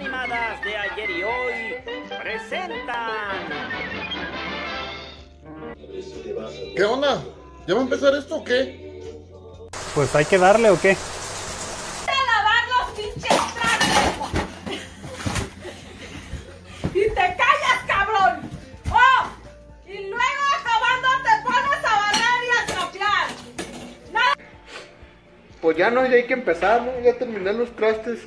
animadas de ayer y hoy presentan. ¿Qué onda? ¿Ya va a empezar esto o qué? Pues hay que darle o qué? a lavar los pinches trastos. Y te callas, cabrón. ¡Oh! Y luego acabando te pones a barrer y a trapear. Nada. Pues ya no, ya hay que empezar, ¿no? Ya terminé los trastes.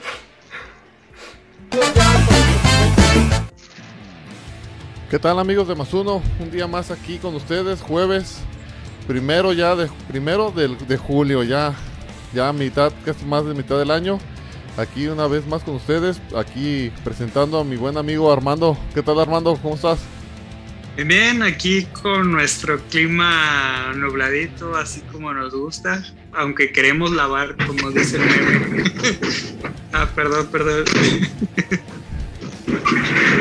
¿Qué tal amigos de Más Uno? Un día más aquí con ustedes, jueves primero ya de primero del- de, julio, ya, ya mitad, casi más de mitad del año. Aquí una vez más con ustedes, aquí presentando a mi buen amigo Armando. ¿Qué tal Armando? ¿Cómo estás? Bien, aquí con nuestro clima nubladito, así como nos gusta, aunque queremos lavar, como dice el meme. ah, perdón, perdón.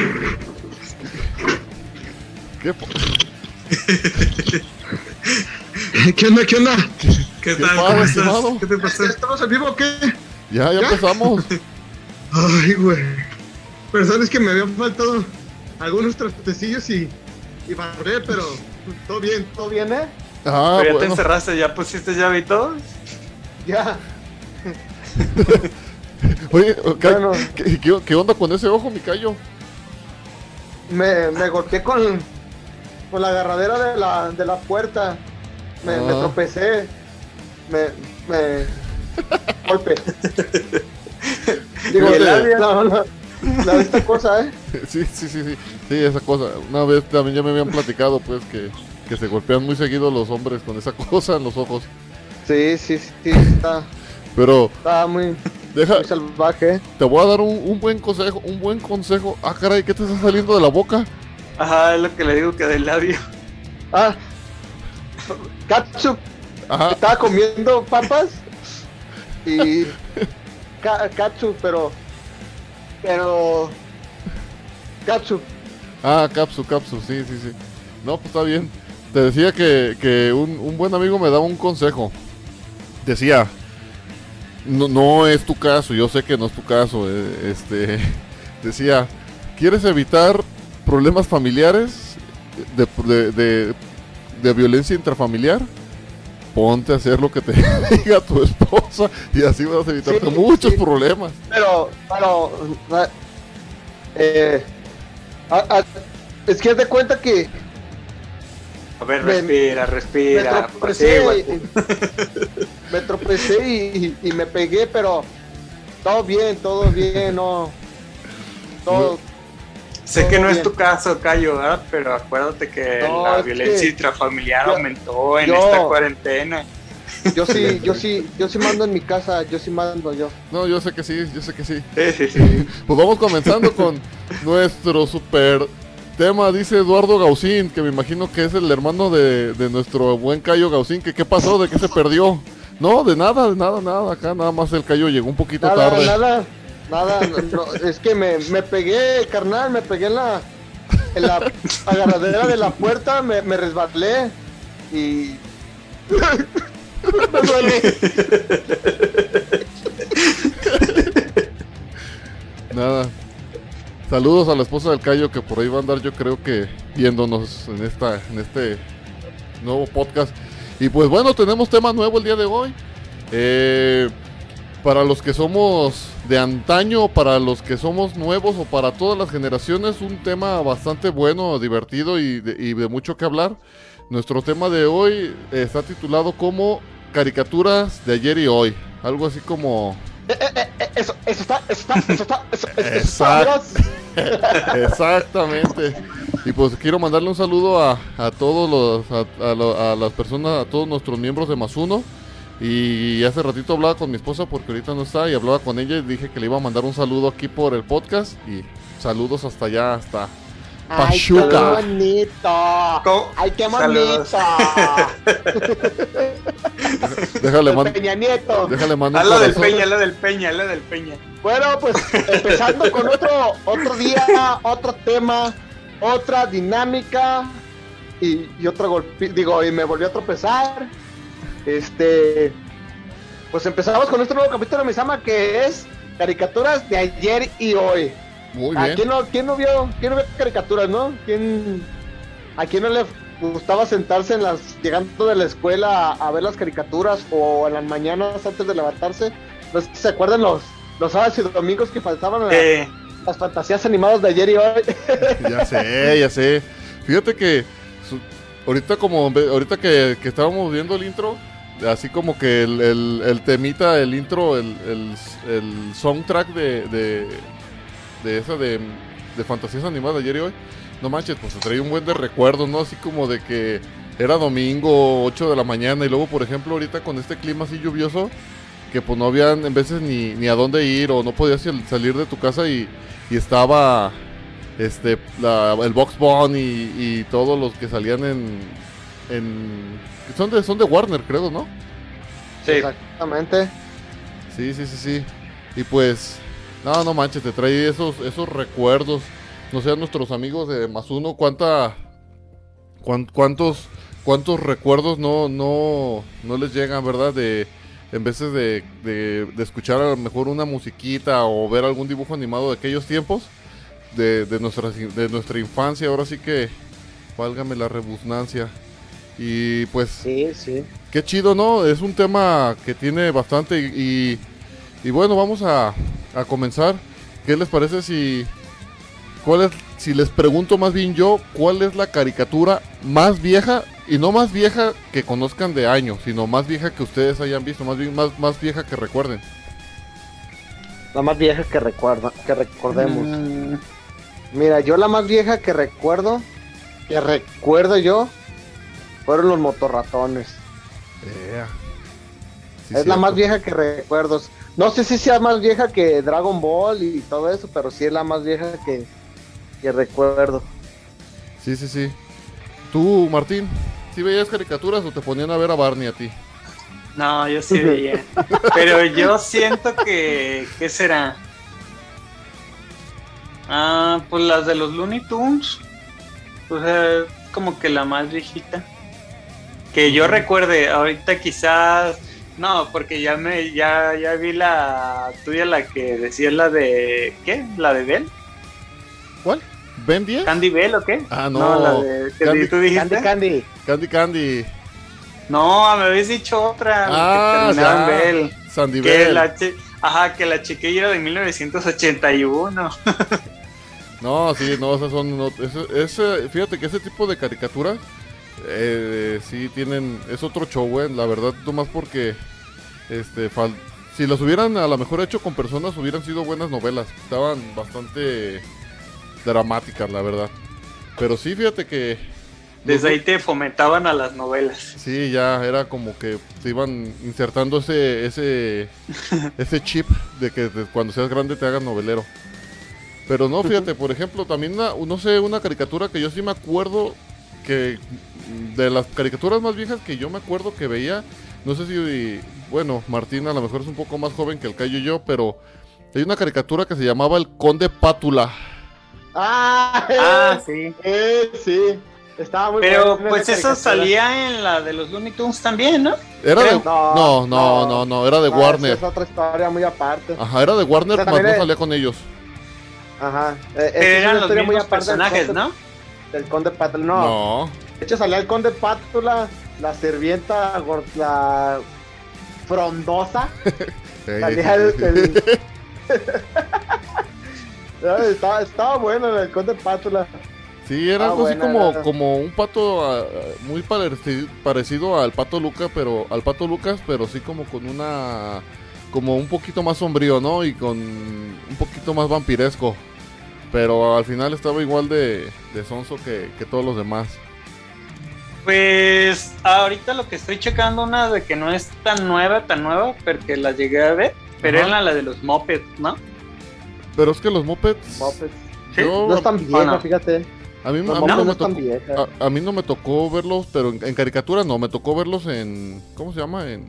¿Qué ¿Qué onda? ¿Qué onda? ¿Qué ¿Qué tal? pasa, ¿Cómo estimado? estás? ¿Qué te pasó? ¿Estamos en vivo o qué? Ya, ya ¿Ya? empezamos. Ay, güey. Pero sabes que me habían faltado algunos trastecillos y, y barré, pero todo bien, todo bien, ¿eh? Ah, Pero ya te bueno. encerraste, ya pusiste llave y todo. Ya. Oye, ¿qué, Bueno. qué- qué- qué onda con ese ojo, mi callo? Me, me golpeé con, con la agarradera de la, de la puerta. Me, me Ah. tropecé. Me. me golpe. Digo, la, la, la- la de esta cosa, ¿eh? Sí, sí, sí, sí. Sí, esa cosa. Una vez también ya me habían platicado, pues, que, que se golpean muy seguido los hombres con esa cosa en los ojos. Sí, sí, sí. Está, Pero, está muy, deja, muy salvaje. te voy a dar un, un buen consejo, un buen consejo. Ah, caray, ¿qué te está saliendo de la boca? Ajá, es lo que le digo que del labio. Ah, Katsup Ajá, estaba comiendo papas y Ka- Katsu, pero pero Katsu, ah, Capsu, Capsu, sí, sí, sí. No, pues está bien. Te decía que, que un, un buen amigo me daba un consejo. Decía, no, no es tu caso, yo sé que no es tu caso. eh, este, decía, ¿quieres evitar problemas familiares de, de- de- de violencia intrafamiliar, ponte a hacer lo que te diga tu esposa y así vas a evitarte Sí, muchos sí. problemas. Pero, pero, eh, es que haz de cuenta que A ver, Me- respira, me respira. tropecé, me tropecé y, y- y me pegué, pero todo bien, todo bien, no. Todo, Sé que no es tu caso, Cayo, ¿verdad? Pero acuérdate que No, la violencia que intrafamiliar yo- aumentó en yo- esta cuarentena. yo sí, yo sí, yo sí mando en mi casa, yo sí mando yo. No, yo sé que sí, yo sé que sí. Sí, sí, sí. Pues vamos comenzando con nuestro super tema, dice Eduardo Gaucín, que me imagino que es el hermano de, de nuestro buen Cayo Gaucín, que qué pasó, de qué se perdió. No, de nada, de nada, nada, acá nada más el Cayo llegó un poquito Nada, tarde. nada, nada, es que me, me pegué, carnal, me pegué en la, en la agarradera de la puerta, me, me resbalé y... me duele. Nada. Saludos a la esposa del Cayo que por ahí va a andar yo creo que viéndonos en esta en este nuevo podcast. Y pues bueno, tenemos tema nuevo el día de hoy. Eh, para los que somos de antaño, para los que somos nuevos o para todas las generaciones, un tema bastante bueno, divertido y de, y de mucho que hablar. Nuestro tema de hoy está titulado como caricaturas de ayer y hoy. Algo así como Eh, eh, eh, Eso, eso está, eso está, eso está, eso, está. Exactamente. Y pues quiero mandarle un saludo a, a todos los, a, a lo- a las personas, a todos nuestros miembros de Más Uno. Y hace ratito hablaba con mi esposa porque ahorita no está y hablaba con ella y dije que le iba a mandar un saludo aquí por el podcast. Y saludos hasta allá, hasta Ay, qué Pachuca. bonito. ¿Cómo? Ay, qué bonito. Déjale, man- Peña Nieto. déjale mandar un Hazlo del. Peña, hazlo del Peña, hazlo del Peña. Bueno, pues empezando con otro, otro día, otro tema, otra dinámica y, y otro golpe, digo, y me volvió a tropezar. Este, pues empezamos con este nuevo capítulo de Misama que es caricaturas de ayer y hoy. Muy ¿A bien. quién no, quién no vio, quién no vio caricaturas, no? ¿Quién, ¿A quién no le gustaba sentarse en las, llegando de la escuela a, a ver las caricaturas o en las mañanas antes de levantarse? No sé si se acuerdan los, los sábados y domingos que faltaban Eh, las fantasías animadas de ayer y hoy. Ya sé, ya sé. Fíjate que su- ahorita como ahorita que, que estábamos viendo el intro, así como que el, temita, el intro, el, el, soundtrack de, de, esa de, de fantasías animadas ayer y hoy, no manches, pues se traía un buen de recuerdos, ¿no? Así como de que era domingo, 8 de la mañana, y luego, por ejemplo, ahorita con este clima así lluvioso, que pues no habían en veces ni, ni a dónde ir o no podías sal- salir de tu casa y, y estaba este el Box Bunny y, y todos los que salían en, en son de son de Warner creo no sí. Exactamente. sí sí sí sí y pues no no manches te trae esos esos recuerdos no sé a nuestros amigos de más uno cuánta cuán- cuántos cuántos recuerdos no no no les llegan verdad de en veces de, de, de escuchar a lo mejor una musiquita o ver algún dibujo animado de aquellos tiempos de, de, nuestra, de nuestra infancia, ahora sí que válgame la rebusnancia. Y pues, Sí, sí. qué chido, ¿no? Es un tema que tiene bastante y, y bueno, vamos a, a comenzar. ¿Qué les parece si, cuál es, si les pregunto más bien yo, cuál es la caricatura más vieja y no más vieja que conozcan de años, sino más vieja que ustedes hayan visto, más bien más, más vieja que recuerden? La más vieja que recuerda, que recordemos. Mm, Mira, yo la más vieja que recuerdo, que recuerdo yo, fueron los motorratones. Sí, es la más vieja que recuerdo. No sé si sea más vieja que Dragon Ball y todo eso, pero sí es la más vieja que, que recuerdo. Sí, sí, sí. Tú, Martín, ¿sí veías caricaturas o te ponían a ver a Barney a ti? No, yo sí veía. Pero yo siento que. ¿Qué será? Ah, pues las de los Looney Tunes. O sea, como que la más viejita. Que yo recuerde, ahorita quizás. No, porque ya me ya, ya vi la tuya, la que decía la de. ¿Qué? ¿La de Bell? ¿Cuál? ¿Ben 10? ¿Candy Bell o qué? Ah, no. la de, que Candy- tú dijiste. Candy Candy. Candy Candy. No, me habéis dicho otra. Ah, que terminaba en ya. Bell. Sandy Que Bell. la Ajá, que la chiquilla era de 1981. No, sí, no, esas son. no, ese, ese- fíjate que ese tipo de caricaturas. Eh, sí tienen. Es otro show, güey. La verdad, nomás porque. Este. fal- si los hubieran a lo mejor hecho con personas, hubieran sido buenas novelas. Estaban bastante dramáticas, la verdad. Pero sí, fíjate que. Desde ahí te fomentaban a las novelas. Sí, ya era como que te iban insertando ese ese ese chip de que de cuando seas grande te hagas novelero. Pero no, fíjate, por ejemplo, también una- no sé, una caricatura que yo sí me acuerdo que de las caricaturas más viejas que yo me acuerdo que veía, no sé si bueno, Martín a lo mejor es un poco más joven que el Cayo y yo, pero hay una caricatura que se llamaba El Conde Pátula. Ah, Ah, eh, sí. eh, sí. Estaba muy Pero pues esa eso salía en la de los Looney Tunes también, ¿no? Era de no, no, no, no, era de No, Warner. esa Es otra historia muy aparte. Ajá, era de Warner, O sea, más no es- salía con ellos. Ajá. Eh, Pero eran los historia muy aparte personajes, ¿no? Del Conde Pátula. No. No. De hecho, salía el Conde Pátula, la sirvienta, gor- la frondosa. Salía el. el- estaba, estaba bueno el Conde Pátula. Sí, era Ah, algo así como, era. como un pato ah, muy pareci- parecido al pato Lucas, pero al pato Lucas, pero sí como con una como un poquito más sombrío, ¿no? Y con un poquito más vampiresco. Pero al final estaba igual de, de sonso que, que todos los demás. Pues ahorita lo que estoy checando, una de que no es tan nueva, tan nueva, porque la llegué a ver, pero Ajá. era la de los Muppets, ¿no? Pero es que los Muppets, Muppets. Sí. yo- No es tan vieja, no? fíjate. a mí, a mí Los no, me tocó, a, a mí no me tocó verlos, pero en, en caricatura no, me tocó verlos en, ¿cómo se llama? En,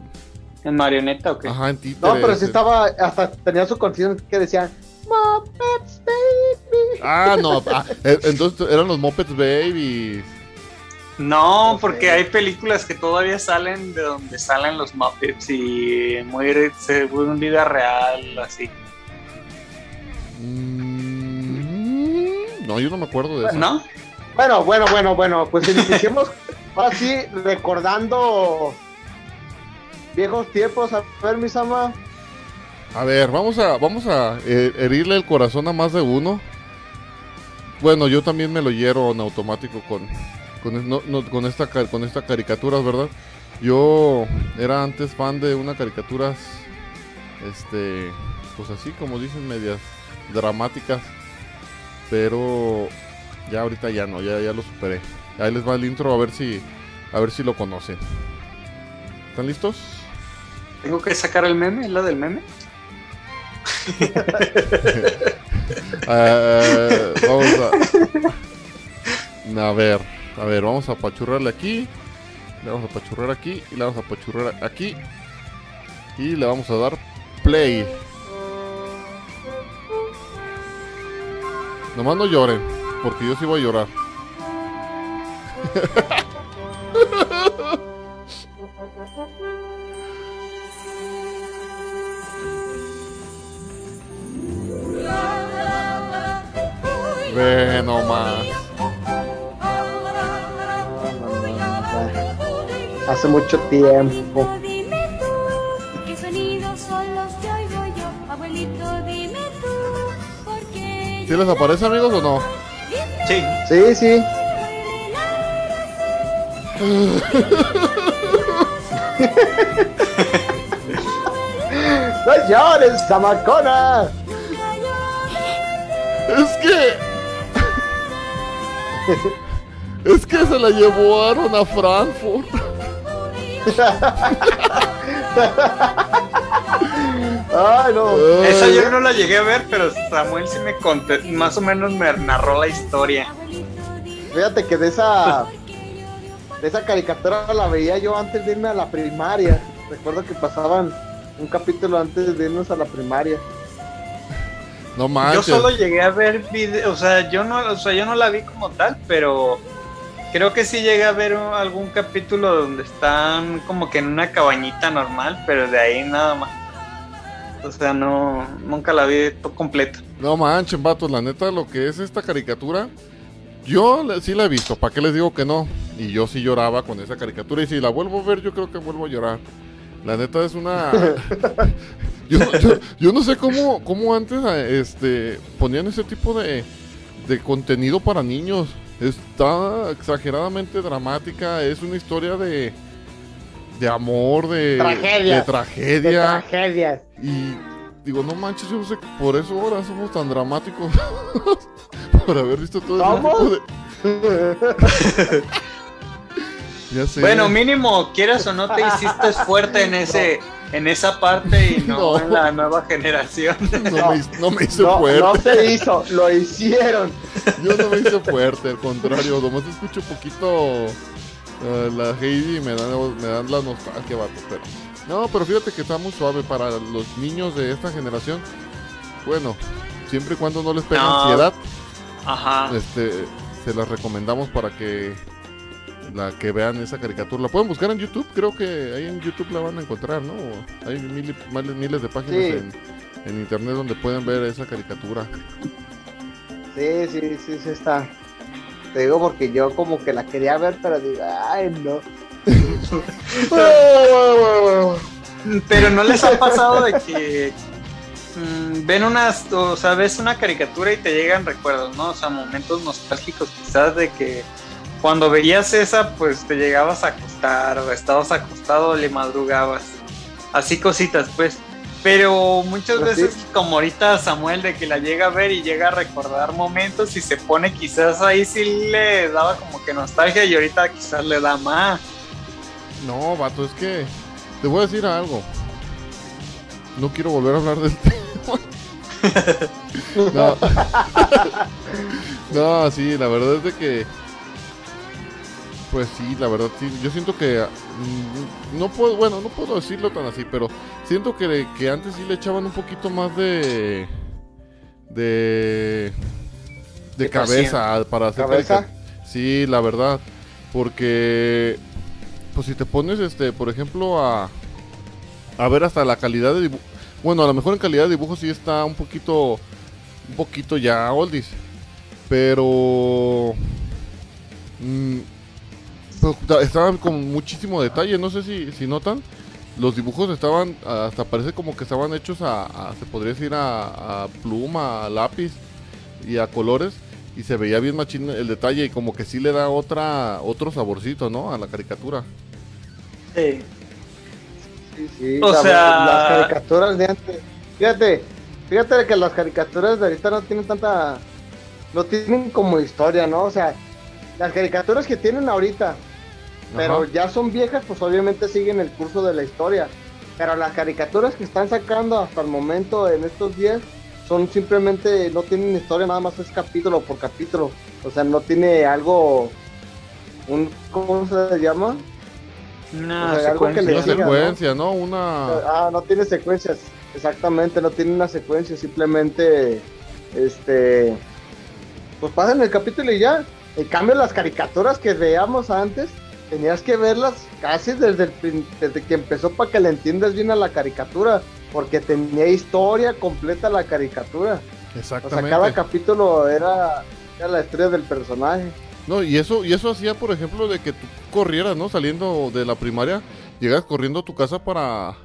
En marioneta o qué. ajá, en títeres. No, pero sí en- estaba, hasta tenía su canción que decía Muppets Baby. Ah, no, ah, eh, entonces eran los Muppets Babies. No, porque hay películas que todavía salen de donde salen los Muppets y muy según vida real, así. Mm, no, yo no me acuerdo de eso. ¿No? Bueno, bueno, bueno, bueno, pues iniciemos ahora sí recordando viejos tiempos. A ver, mis ama. A ver, vamos a, vamos a eh, herirle el corazón a más de uno. Bueno, yo también me lo hiero en automático con, con, no- esta, con esta caricatura, ¿verdad? Yo era antes fan de unas caricaturas, este, pues así como dicen, medias dramáticas. Pero ya ahorita ya no, ya, ya lo superé. Ahí les va el intro a ver si, a ver si lo conocen. ¿Están listos? Tengo que sacar el meme, la del meme. Eh, vamos a. A ver, a ver, vamos a apachurrarle aquí. Le vamos a apachurrar aquí. Y le vamos a apachurrar aquí. Y le vamos a dar play. Nomás no lloren, porque yo sí voy a llorar. Ve nomás. Hace mucho tiempo. Dime tú, ¿qué sonidos son los que oigo yo? Abuelito, dime tú, ¿por qué ¿Sí les aparece, amigos, o no? Sí. Sí, sí. ¡No llores, zamacona! Es que. Es que se la llevaron a Frankfurt. Ay, no. Esa yo no la llegué a ver, pero Samuel sí me conté, más o menos me narró la historia. Fíjate que de esa de esa caricatura la veía yo antes de irme a la primaria. Recuerdo que pasaban un capítulo antes de irnos a la primaria. No Yo manches. solo llegué a ver video, o sea, yo no, o sea, yo no la vi como tal, pero creo que sí llegué a ver algún capítulo donde están como que en una cabañita normal, pero de ahí nada más. O sea, no, nunca la vi completa. No manchen, vatos, la neta, lo que es esta caricatura, yo sí la he visto, ¿para qué les digo que no? Y yo sí lloraba con esa caricatura, y si la vuelvo a ver, yo creo que vuelvo a llorar. La neta es una... yo, yo- yo no sé cómo, cómo antes este, ponían ese tipo de, de contenido para niños. Está exageradamente dramática, es una historia de, de amor, de, Tragedias. de tragedia. De tragedias. Y digo, no manches, yo no sé, por eso ahora somos tan dramáticos. por haber visto todo ese ¿Somos? tipo de... ya sé. Bueno, mínimo, quieras o no, te hiciste fuerte en ese, en esa parte y no, No. en la nueva generación. no, me, hice- no me hice No, fuerte. no se hizo, lo hicieron. Yo no me hice fuerte, al contrario, nomás escucho poquito eh, la Heidi y me dan, me dan la nostalgia, vato, pero... No, pero fíjate que está muy suave para los niños de esta generación. Bueno, siempre y cuando no les pegue No. ansiedad, Ajá. este, se las recomendamos para que la que vean esa caricatura. La pueden buscar en YouTube, creo que ahí en YouTube la van a encontrar, ¿no? Hay mil- miles, miles de páginas Sí. en, en internet donde pueden ver esa caricatura. Sí, sí, sí, sí está. Te digo porque yo como que la quería ver, pero digo, ay, no. Pero no les ha pasado de que mm, ven unas, o sea, ves una caricatura y te llegan recuerdos, ¿no? O sea, momentos nostálgicos quizás de que cuando veías esa, pues te llegabas a acostar o estabas acostado, le madrugabas. Así cositas, pues. Pero muchas sí. veces, como ahorita Samuel, de que la llega a ver y llega a recordar momentos y se pone quizás ahí sí le daba como que nostalgia y ahorita quizás le da más. No, vato, es que te voy a decir algo. No quiero volver a hablar del tema. no. no, sí, la verdad es de que. Pues sí, la verdad sí. Yo siento que. mm, No puedo, bueno, no puedo decirlo tan así, pero siento que, que antes sí le echaban un poquito más de. De. De cabeza para hacer ¿Cabeza? Sí, la verdad. Porque. Pues si te pones, este, por ejemplo, a. A ver hasta la calidad de dibujo. Bueno, a lo mejor en calidad de dibujo sí está un poquito. Un poquito ya oldies. Pero. mm, pero estaban con muchísimo detalle. No sé si, si notan. Los dibujos estaban. Hasta parece como que estaban hechos a. a- se podría decir a, a pluma, a lápiz y a colores. Y se veía bien machín el detalle. Y como que sí le da otra otro saborcito, ¿no? A la caricatura. Sí. Sí, sí, O la- sea- las caricaturas de antes. Fíjate, fíjate que las caricaturas de ahorita no tienen tanta. No tienen como historia, ¿no? O sea, las caricaturas que tienen ahorita, pero Ajá. ya son viejas, pues obviamente siguen el curso de la historia. Pero las caricaturas que están sacando hasta el momento en estos días son simplemente, no tienen historia, nada más es capítulo por capítulo. O sea, no tiene algo. Un, ¿Cómo se llama? Una O sea, algo que secuencia. le Una siga, ¿no? secuencia, ¿no? Una. Ah, no tiene secuencias. Exactamente, no tiene una secuencia. Simplemente, este, pues pasan el capítulo y ya. En cambio, las caricaturas que veíamos antes, tenías que verlas casi desde, el, desde que empezó para que le entiendas bien a la caricatura. Porque tenía historia completa la caricatura. O sea, Exactamente. cada capítulo era, era la historia del personaje. No, y eso, y eso hacía, por ejemplo, de que tú corrieras, ¿no? Saliendo de la primaria, llegas corriendo a tu casa para,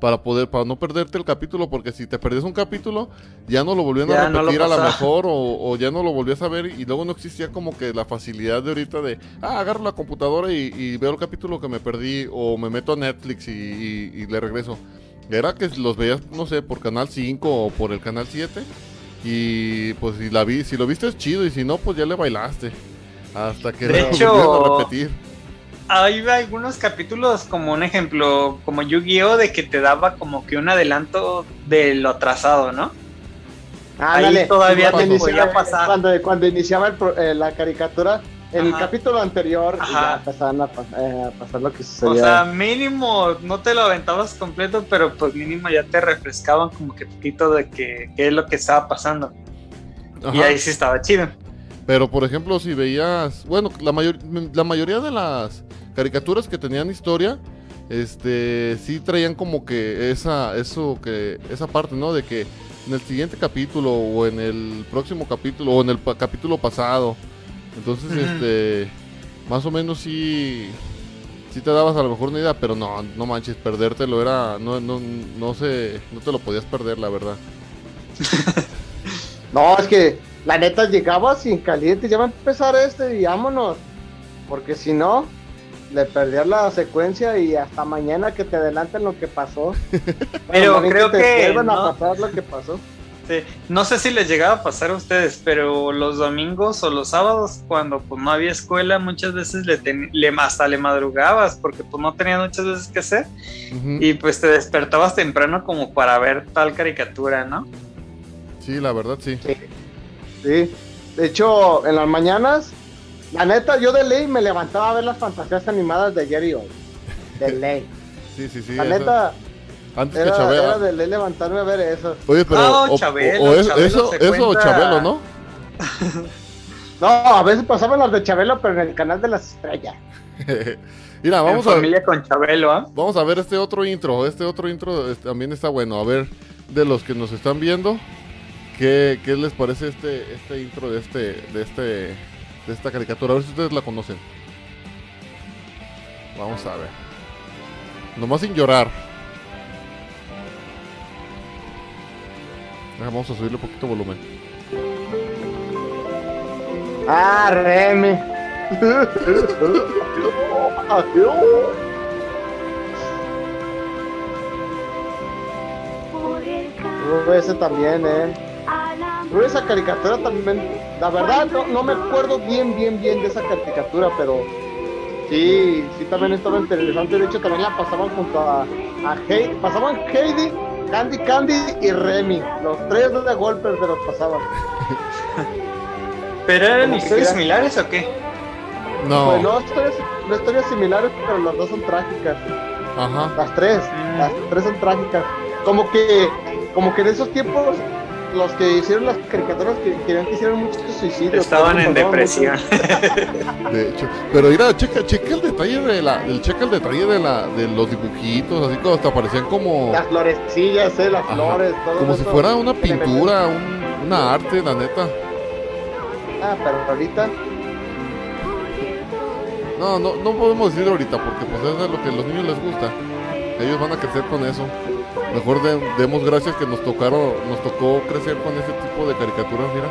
para poder, para no perderte el capítulo, porque si te perdías un capítulo, ya no lo volvían Ya a no lo repetir a lo mejor, o, o ya no lo volvías a ver, y luego no existía como que la facilidad de ahorita de, ah, agarro la computadora y, y veo el capítulo que me perdí, o me meto a Netflix y, y- y le regreso. Era que los veías, no sé, por Canal 5 o por el Canal 7, y pues si la vi, si lo viste es chido, y si no, pues ya le bailaste. Hasta que De hecho- a repetir. Hay algunos capítulos, como un ejemplo, como Yu-Gi-Oh! de que te daba como que un adelanto de lo atrasado, ¿no? Ahí Ándale, todavía cuando te podía pasar. Cuando, cuando iniciaba el eh, la caricatura, en el capítulo anterior, ya empezaban a, pas- eh, a pasar lo que O sucedía. sea, mínimo no te lo aventabas completo, pero pues mínimo ya te refrescaban como que poquito de que qué es lo que estaba pasando. Y ahí sí estaba chido. Pero por ejemplo, si veías, bueno, la, mayor, la mayoría de las caricaturas que tenían historia, este, sí traían como que esa, eso que, esa parte, ¿no? De que en el siguiente capítulo o en el próximo capítulo o en el pa- capítulo pasado. Entonces, este, más o menos sí, sí te dabas a lo mejor una idea, pero no, no manches, perdértelo era, no, no, no sé, no te lo podías perder, la verdad. No, es que la neta llegaba sin caliente, ya va a empezar este y vámonos. Porque si no, le perdías la secuencia y hasta mañana que te adelanten lo que pasó. Pero creo te que no. a pasar lo que pasó. Sí, No sé si les llegaba a pasar a ustedes, pero los domingos o los sábados, cuando pues no había escuela, muchas veces le, ten- le hasta le madrugabas porque pues no tenías muchas veces que hacer y pues te despertabas temprano como para ver tal caricatura, ¿no? Sí, la verdad sí. Sí. De hecho, en las mañanas, la neta, yo de ley me levantaba a ver las fantasías animadas de ayer y hoy. De ley. Sí, sí, sí. la neta, antes que era, Chabelo. era de ley levantarme a ver eso. Oye, pero Ah, o- o- Chabelo, o es- Chabelo eso, eso cuenta- Chabelo, ¿no? No, a veces pasaban las de Chabelo, pero en el canal de las estrellas. Mira, vamos en a, familia con Chabelo, ¿ah? vamos a ver este otro intro. Este otro intro eh, también está bueno. A ver, de los que nos están viendo, ¿qué, qué les parece este, este intro de este, de este, de esta caricatura? A ver si ustedes la conocen. Vamos a ver. Nomás sin llorar. Ah, Vamos a subirle un poquito volumen. Ah, Remy. Ese también, eh. Uh, esa caricatura también. La verdad, no, no me acuerdo bien, bien, bien de esa caricatura, pero sí, sí también estaba interesante. De hecho, también la pasaban junto a, a Heidi. Pasaban Heidi, Candy Candy y Remy. Los tres de golpes se los pasaban. ¿Pero eran historias similares o qué? No. Pues no, historias, no historias similares, pero las dos son trágicas. Ajá. Las tres, Mm. las tres son trágicas. Como que, como que en esos tiempos, los que hicieron las caricaturas que querían que hicieran muchos suicidios. Estaban en depresión. De hecho, pero mira, checa, checa el detalle de la, el, checa el detalle de la, de los dibujitos, así como hasta parecían como. Las florecillas, eh, las Ajá. flores, todo como si fuera una pintura, un- una arte, la neta. Ah, pero ahorita, No, no, no podemos decir ahorita porque pues eso es lo que a los niños les gusta. Ellos van a crecer con eso. Mejor de- demos gracias que nos tocaron, nos tocó crecer con ese tipo de caricaturas, mira.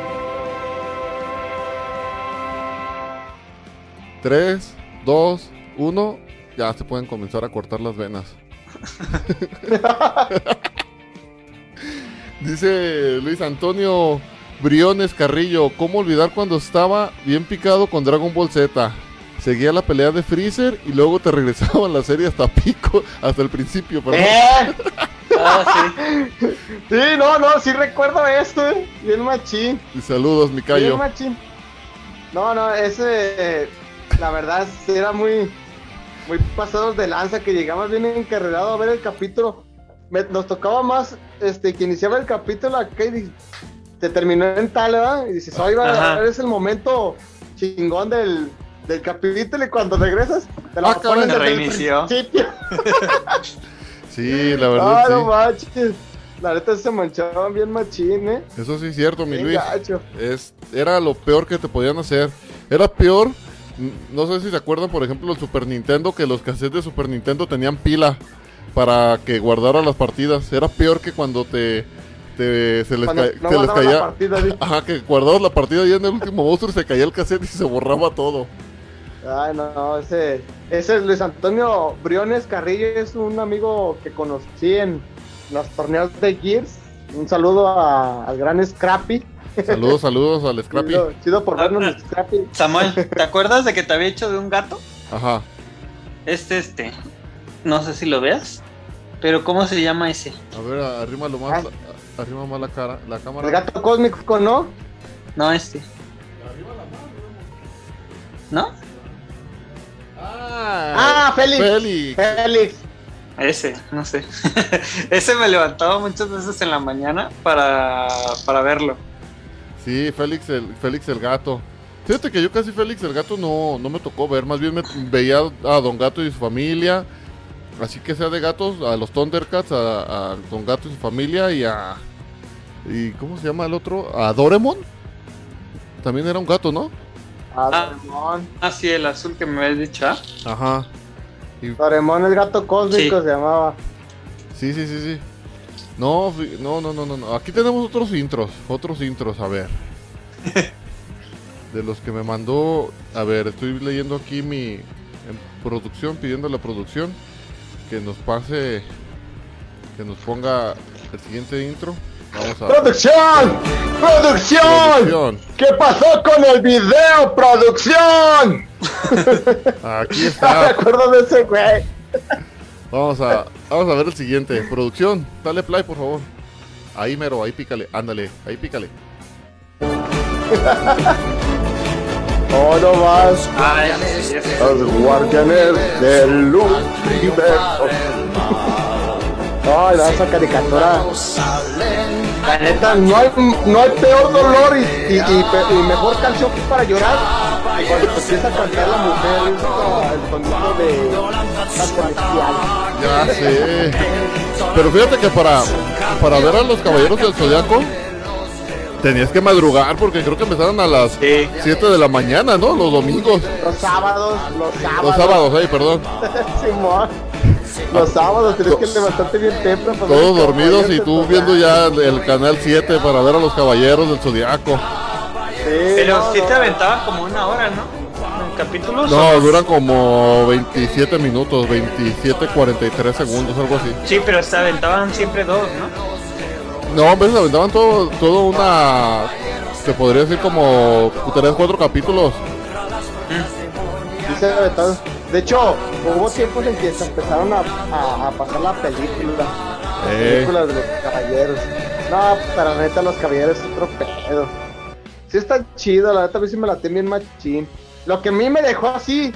3, 2, 1, ya se pueden comenzar a cortar las venas. Dice Luis Antonio Briones Carrillo, ¿cómo olvidar cuando estaba bien picado con Dragon Ball Z? Seguía la pelea de Freezer y luego te regresaban la serie hasta pico, hasta el principio, perdón. ¡Eh! Ah, sí. Sí, no, no, sí recuerdo esto, eh. Bien machín. Y saludos, mi Bien callo. machín. No, no, ese, la verdad, sí era muy, muy pasados de lanza que llegamos bien encarrerado a ver el capítulo. Me- nos tocaba más, este, que iniciaba el capítulo acá y te terminó en tal, ¿verdad? Y dices, oye, es el momento chingón del, del capítulo y cuando regresas, te lo Ah, ponen desde el principio. Sí, la Ah, verdad, no sí. manches. La neta se manchaban bien machín, ¿eh? Eso sí es cierto, mi Bien Luis. gacho. Es, era lo peor que te podían hacer. Era peor, no sé si se acuerdan, por ejemplo, el Super Nintendo, que los cassettes de Super Nintendo tenían pila para que guardara las partidas. Era peor que cuando te, te- se les, ca- no se les la caía. partida, ¿sí? Ajá, que guardabas la partida y en el último monstruo y se caía el cassette y se borraba todo. Ay, no, ese, ese Luis Antonio Briones Carrillo es un amigo que conocí en los torneos de Gears. Un saludo a- al gran Scrappy. Saludos, saludos al Scrappy. Chido, chido por vernos, ah. Scrappy. Samuel, ¿te acuerdas de que te había hecho de un gato? Ajá. Este, este. No sé si lo veas. Pero ¿cómo se llama ese? A ver, arrímalo más, Ah. arrima más la cara, la cámara. El gato cósmico, ¿no? No, este. ¿No? Ah, Ah, Félix. Félix. Félix. Ese, no sé. ese me levantaba muchas veces en la mañana para, para verlo. Sí, Félix el, Félix el gato. Fíjate que yo casi Félix el gato no, no me tocó ver, más bien me veía a Don Gato y su familia. así que sea de gatos, a los Thundercats, a, a Don Gato y su familia y a... ¿Y cómo se llama el otro? ¿A Doremon? También era un gato, ¿no? Ah, Doraemon. Ah, sí, el azul que me habías dicho, ¿ah? Ajá. Y- Doraemon, el gato cósmico Sí. se llamaba. Sí, sí, sí, sí. No, no, no, no, no, no. Aquí tenemos otros intros, otros intros, a ver. De los que me mandó, a ver, estoy leyendo aquí mi en producción, pidiendo a la producción que nos pase, que nos ponga el siguiente intro. Vamos a ¡Producción! ¡Producción! producción. ¿Qué pasó con el video, producción? Aquí No me está. acuerdo de ese güey. Vamos a, vamos a ver el siguiente. Producción, dale play, por favor. Ahí mero, ahí pícale, ándale, ahí pícale. Oh, no más. Los guardianes del universo. Ay, no, esa caricatura. La neta, no hay, no hay peor dolor y, y, y pe- y mejor canción que para llorar que cuando te empieza a cantar la mujer el sonido de la. Ya sé. Pero fíjate que para, para ver a los caballeros del zodiaco tenías que madrugar porque creo que empezaron a las Sí. 7 de la mañana, ¿no? Los domingos. Los sábados, los sábados. Los sábados, ay, perdón. Simón. Los sábados tienes que levantarte bien temprano. para Todos dormidos y tú viendo ya el canal 7 para ver a los caballeros del zodiaco. Sí, Pero no, sí no. te aventaban como una hora, ¿no? Capítulos. No, duran como 27 minutos, 27, 43 segundos, algo así. Sí, pero se aventaban siempre dos, ¿no? No, a veces aventaban todo, todo una. Se podría decir como 3, 4 capítulos. Sí se aventaron. De hecho, hubo tiempos en que se empezaron a, a- a pasar la película. Eh. películas de los caballeros. No, pero la neta, los caballeros es otro pedo. Sí está chido, la neta, a mí sí me la bien machín. Lo que a mí me dejó así,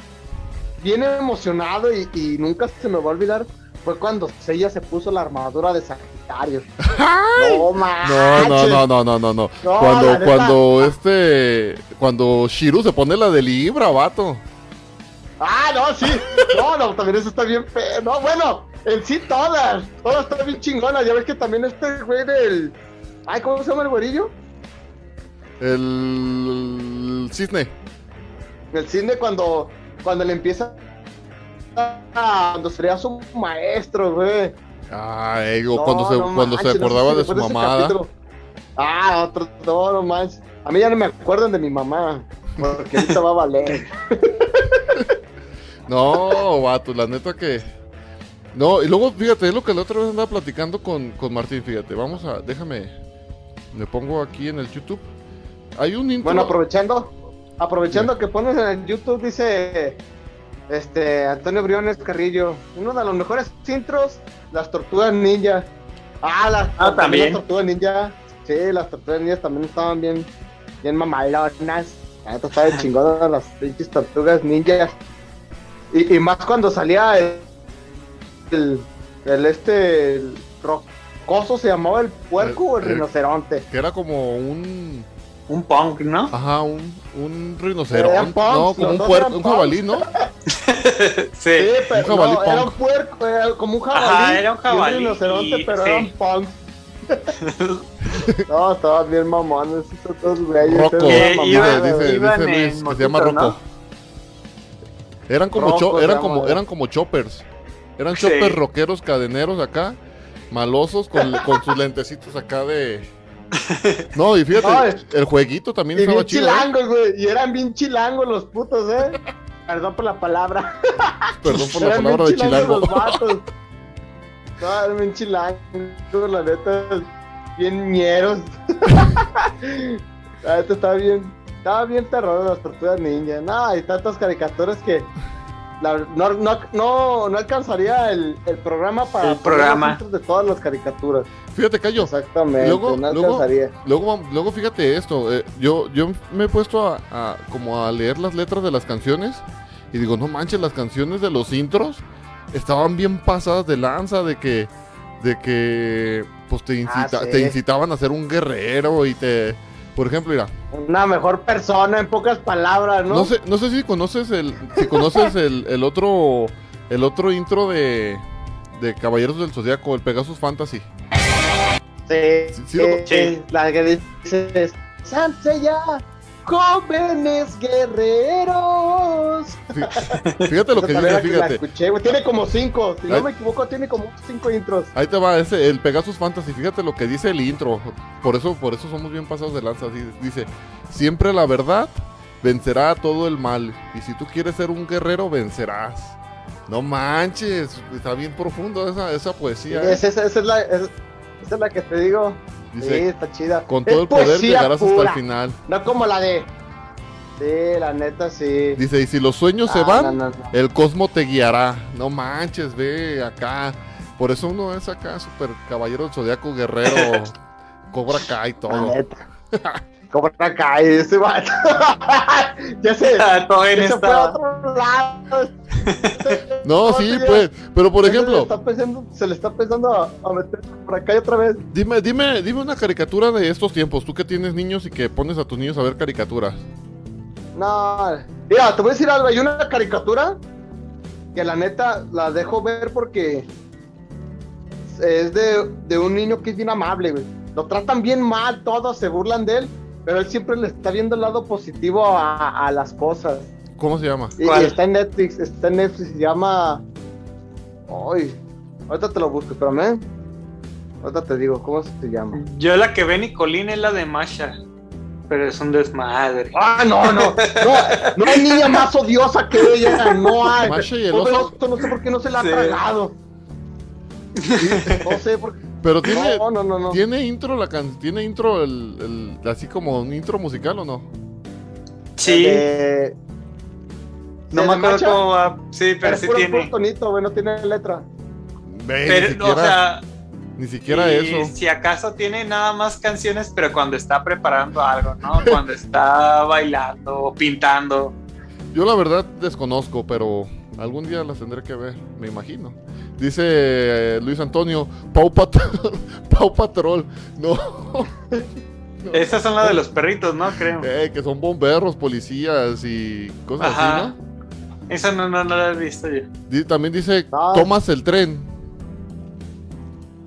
bien emocionado y, y nunca se me va a olvidar, fue cuando ella se puso la armadura de Sagitario. No, No, manches. no, no, no, no, no, no. No, Cuando, cuando este, cuando Shiru se pone la de Libra, vato. Ah, no, sí. No, no, también eso está bien feo. No, bueno, en sí todas. Todas están bien chingonas. Ya ves que también este güey del. Ay, ¿cómo se llama el güerillo? El cisne. El cine cuando. Cuando le empieza. A, cuando sería su maestro, güey. Ay, o No, cuando se, no cuando se manches, no sé acordaba si de su capítulo. Ah, otro, no, no manches. A mí ya no me acuerdan de mi mamá. Porque ahorita va a valer. No, vato, la neta que. No, y luego, fíjate, es lo que la otra vez andaba platicando con, con Martín, fíjate. Vamos a, déjame, me pongo aquí en el YouTube. Hay un intro. Bueno, aprovechando, aprovechando que pones en el YouTube, dice este Antonio Briones Carrillo, uno de los mejores intros, las tortugas ninja. Ah, las, Ah, también. las tortugas ninja. Sí, las tortugas ninjas también estaban bien, bien mamalonas. La neta estaban chingonas las pinches tortugas ninjas. Y, y más cuando salía el, el, el este el rocoso se llamaba el puerco o el, El- el- rinoceronte. Que era como un. Un punk, ¿no? Ajá, un, un rinoceronte. punks, No, como un puerco, un jabalí, ¿no? Sí. Sí, pero Un jabalí no, era un puerco, era como un jabalí. Ajá, era un y jabalí, rinoceronte, y- pero sí. eran punks. no, estaban bien mamones esos dos güeyes. Rocco. Dice, en Luis, se llama Rocco. ¿no? Eran como, cho- eran como, eran como choppers. Eran Sí. choppers rockeros cadeneros acá, malosos, con, con sus lentecitos acá de. No, y fíjate, No, es- el jueguito también Y estaba bien chido. ¿eh? chilangos, güey. Y eran bien chilangos los putos, eh. Perdón por la palabra. Perdón por la Eran palabra de chilango. Los vatos. No, eran bien chilangos, la neta. Bien ñeros. la neta estaba bien. Estaba bien terror las tortugas ninja. No, hay tantas caricaturas que. la- no, no, no, no alcanzaría el, el programa para El programa. de todas las caricaturas. Fíjate, Cayo. Exactamente, Luego, no luego, alcanzaría. luego, luego fíjate esto. eh, yo, yo me he puesto a, a- como a leer las letras de las canciones y digo, no manches, las canciones de los intros estaban bien pasadas de lanza de que, de que, pues te, incita- Ah, sí. te incitaban a ser un guerrero y te, por ejemplo, mira, Una mejor persona, en pocas palabras, ¿no? no sé, no sé si conoces el, si conoces el, el otro el otro intro de, de Caballeros del Zodíaco, el Pegasus Fantasy. Sí, Sí, eh, sí. La que dice Sansella, jóvenes guerreros. Fíjate lo que dice, fíjate. escuché. Tiene como cinco. Si no me equivoco, tiene como cinco intros. Ahí te va, ese, el Pegasus Fantasy, fíjate lo que dice el intro. Por eso, por eso somos bien pasados de lanza. así dice, siempre la verdad vencerá a todo el mal. Y si tú quieres ser un guerrero, vencerás. No manches, está bien profundo esa, esa poesía. ¿eh? Esa, es la, es- esa es la que te digo. Dice, sí, está chida. Con Es todo el poder llegarás hasta el final. No como la de. Sí, la neta, sí. Dice, y si los sueños se van, no, no, no. el cosmo te guiará. No manches, ve acá. Por eso uno es acá super caballero del zodiaco, guerrero, cobra acá y La todo. neta. Cobra Kai, ese vato. ya se. Todavía ya no se fue a estaba. otro lado. No, sí, pues, pero por ya Se le ejemplo, está pensando, se le está empezando a, a meter por acá y otra vez. dime, dime, dime una caricatura de estos tiempos. Tú que tienes niños y que pones a tus niños a ver caricaturas. No, mira, te voy a decir algo. Hay una caricatura que la neta la dejo ver porque es de, de un niño que es bien amable, güey. Lo tratan bien mal, todos se burlan de él, pero él siempre le está viendo el lado positivo a, a las cosas. ¿Cómo se llama? Y, está en Netflix, está en Netflix, se llama. Ay, ahorita te lo busco, espérame. Ahorita te digo, ¿cómo se llama? Yo la que ve Nicolín es la de Masha. Pero es un desmadre. Ah, no, no, no, no hay niña más odiosa que ella, no hay. Masha y el oso, no sé por qué no se la ha Sí. tragado. No sé por qué. Pero tiene, No, no, no, no. tiene intro la can tiene intro el, el- así como un intro musical o no? Sí, De- no me acuerdo cómo va. Sí, pero Pero sí puro, tiene. puro tonito, güey, no tiene letra. Ve, ni Pero, siquiera, o sea, ni siquiera y eso. si acaso tiene nada más canciones, pero cuando está preparando algo, ¿no? Cuando está bailando o pintando. Yo la verdad desconozco, pero algún día las tendré que ver, me imagino. Dice eh, Luis Antonio, Pau, Pat Pau Patrol. No, Esas son las de los perritos, ¿no? Creo. eh, que son bomberos, policías y cosas Ajá. así, ¿no? Esa no, no, no la he visto yo. También dice, Ah. tomas el tren.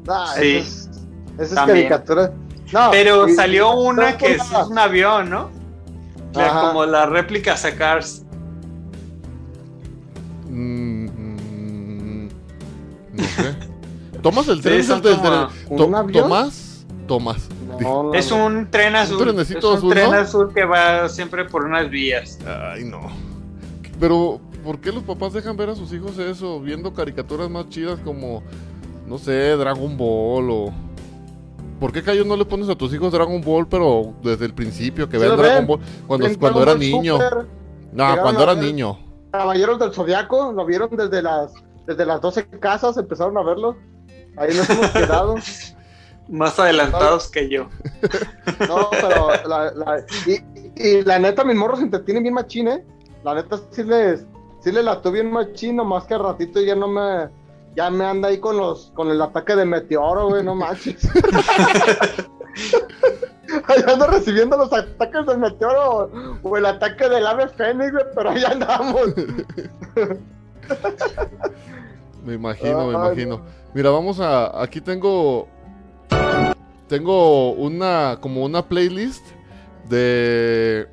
Ah, Sí, esa es, caricatura. No, Pero y- salió y- una no que es un avión, ¿no? La- como la réplica a no sé. ¿Tomas el Sí, tren? como el- un avión. ¿Tomás? No, no, Es un tren azul. trenecito es un azul, tren ¿no? azul que va siempre por unas vías. Ay, no. Pero, ¿por qué los papás dejan ver a sus hijos eso? Viendo caricaturas más chidas como, no sé, Dragon Ball o... ¿Por qué Cayo no le pones a tus hijos Dragon Ball, pero desde el principio, que Sí vean Dragon ven. Ball cuando, cuando era niño? Super, No, cuando era niño. Caballeros del Zodiaco, lo vieron desde las desde las 12 casas, empezaron a verlo. Ahí nos hemos quedado. Más adelantados que yo. No, pero la, la- y, y la neta, mis morros se entretienen bien machín, ¿eh? La neta sí les, sí les la tuve bien machín, nomás que al ratito ya no me, ya me anda ahí con los, con el ataque de meteoro, güey, no manches. Ahí ando recibiendo los ataques del meteoro o el ataque del ave fénix, güey, pero ahí andamos. Me imagino, me Ay, imagino. Mira, vamos a. Aquí tengo. Tengo una. Como una playlist de.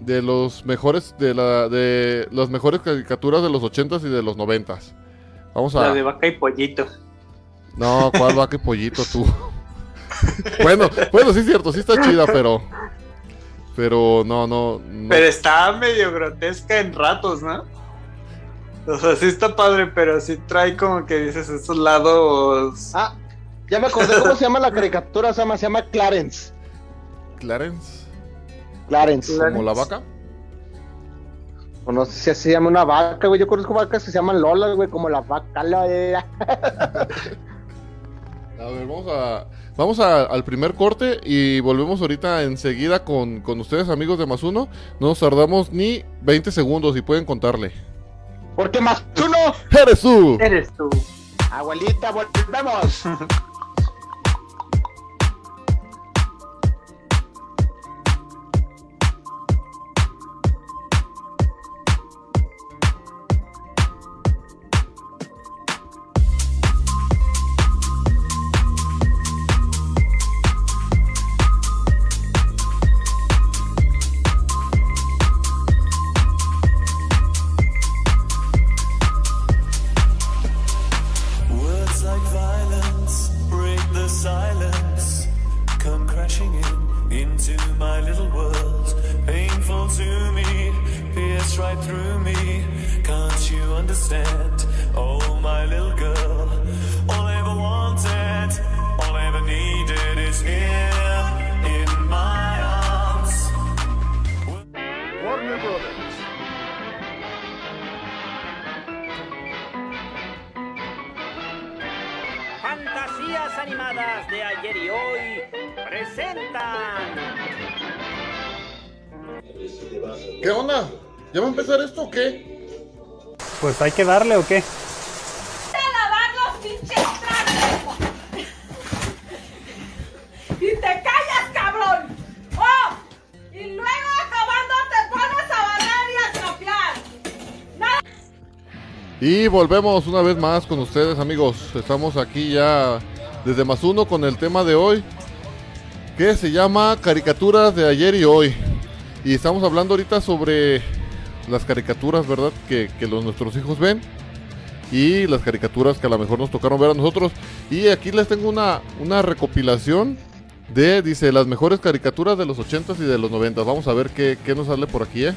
De los mejores. De la. De las mejores caricaturas de los 80s y de los 90s. Vamos a. La de vaca y pollito. No, ¿cuál vaca y pollito tú? bueno, bueno, sí es cierto, sí está chida, pero. Pero no, no. no. Pero está medio grotesca en ratos, ¿no? O sea, sí está padre, pero sí trae como que dices esos lados. Ah, ya me acordé cómo se llama la caricatura, se llama, se llama Clarence. Clarence. Clarence. Como la vaca. O no sé si así se llama una vaca, güey. Yo conozco vacas que se llaman Lola, güey, como la vaca Lola. A ver, vamos a. Vamos a- al primer corte y volvemos ahorita enseguida con, con ustedes, amigos de Más Uno. No nos tardamos ni 20 segundos y pueden contarle. Porque más uno, ¡Eres tú! Eres tú. abuelita, volvemos. Pues hay que darle o qué. a lavar los pinches. Y te callas, cabrón. ¡Oh! Y luego acabando te pones a barrer y a trapear. Nada Y volvemos una vez más con ustedes amigos. Estamos aquí ya desde más uno con el tema de hoy. Que se llama caricaturas de ayer y hoy. Y estamos hablando ahorita sobre las caricaturas, ¿verdad? Que, que los, nuestros hijos ven. Y las caricaturas que a lo mejor nos tocaron ver a nosotros. Y aquí les tengo una, una recopilación de, dice, las mejores caricaturas de los 80s y de los 90s. Vamos a ver qué, qué nos sale por aquí, ¿eh?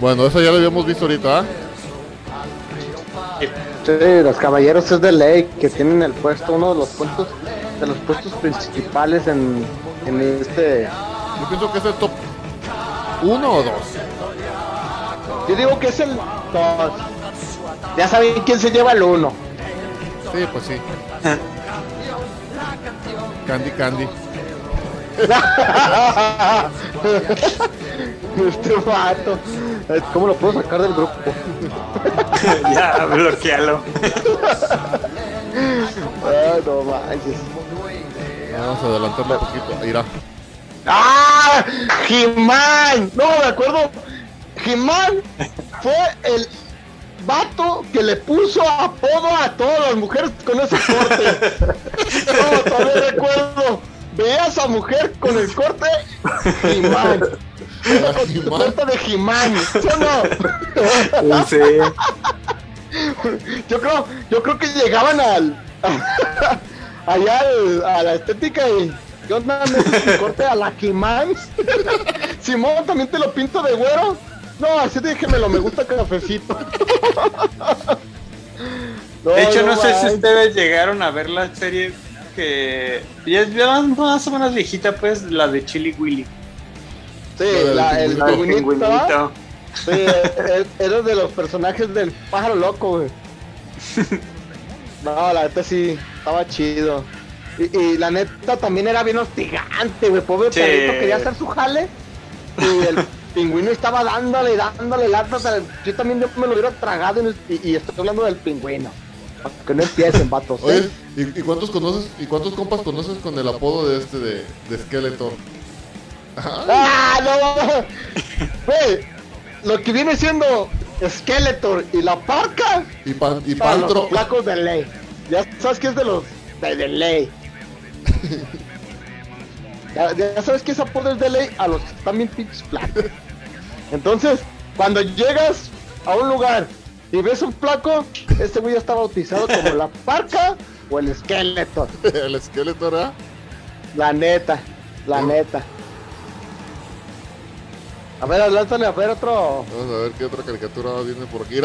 Bueno, eso ya lo habíamos visto ahorita, ¿ah? Sí, los caballeros es de ley que tienen el puesto, uno de los puestos, de los puestos principales en, en este. Yo pienso que es el top 1 o 2. Yo digo que es el 2. Ya saben quién se lleva el 1. Sí, pues sí. Candy Candy. este vato. ¿Cómo lo puedo sacar del grupo? ya, bloquealo. Ah, no manches. Vamos a adelantarle un poquito. Irá. ¡Ah! ¡Jimán! No, me acuerdo. Jimán fue el vato que le puso apodo a todas las mujeres con ese corte. No, todavía recuerdo. Veía a esa mujer con el corte Jimán. Con su corte de Jimán. ¿Sí o no? Sí. Yo creo, yo creo que llegaban al allá al- a la estética y ¿qué onda? ¿Me corte a la Jimán? Simón, ¿también te lo pinto de güero? No, así déjemelo, me gusta cafecito. No, De hecho, no, sé si ustedes llegaron a ver la serie que ya es más o menos viejita, pues, la de Chili Willy. Sí, la- el. Sí, e- era de los personajes del pájaro loco, güey. No, la neta sí, estaba chido. Y, y la neta también era bien hostigante, güey. Pobre Sí. perrito quería hacer su jale. Y el pingüino estaba dándole, dándole latas. al- Yo también yo me lo hubiera tragado y, y- y estoy hablando del pingüino. Para que no empiecen, vatos. ¿eh? Oye, ¿y, y cuántos conoces y cuántos compas conoces con el apodo de este de, de Skeletor? ¡Ah, no! Güey, lo que viene siendo Skeletor y la parca Y, pan, y para los Pantro. flacos de ley. Ya sabes que es de los de, de ley. ya, ya sabes que ese apodo es de ley a los que están bien pinches flacos. Entonces, cuando llegas a un lugar y ves un flaco, este güey ya está bautizado como la parca o el Skeletor. el Skeletor, ¿ah? La neta, la neta. A ver, lánzale a ver otro. Vamos a ver qué otra caricatura viene por aquí.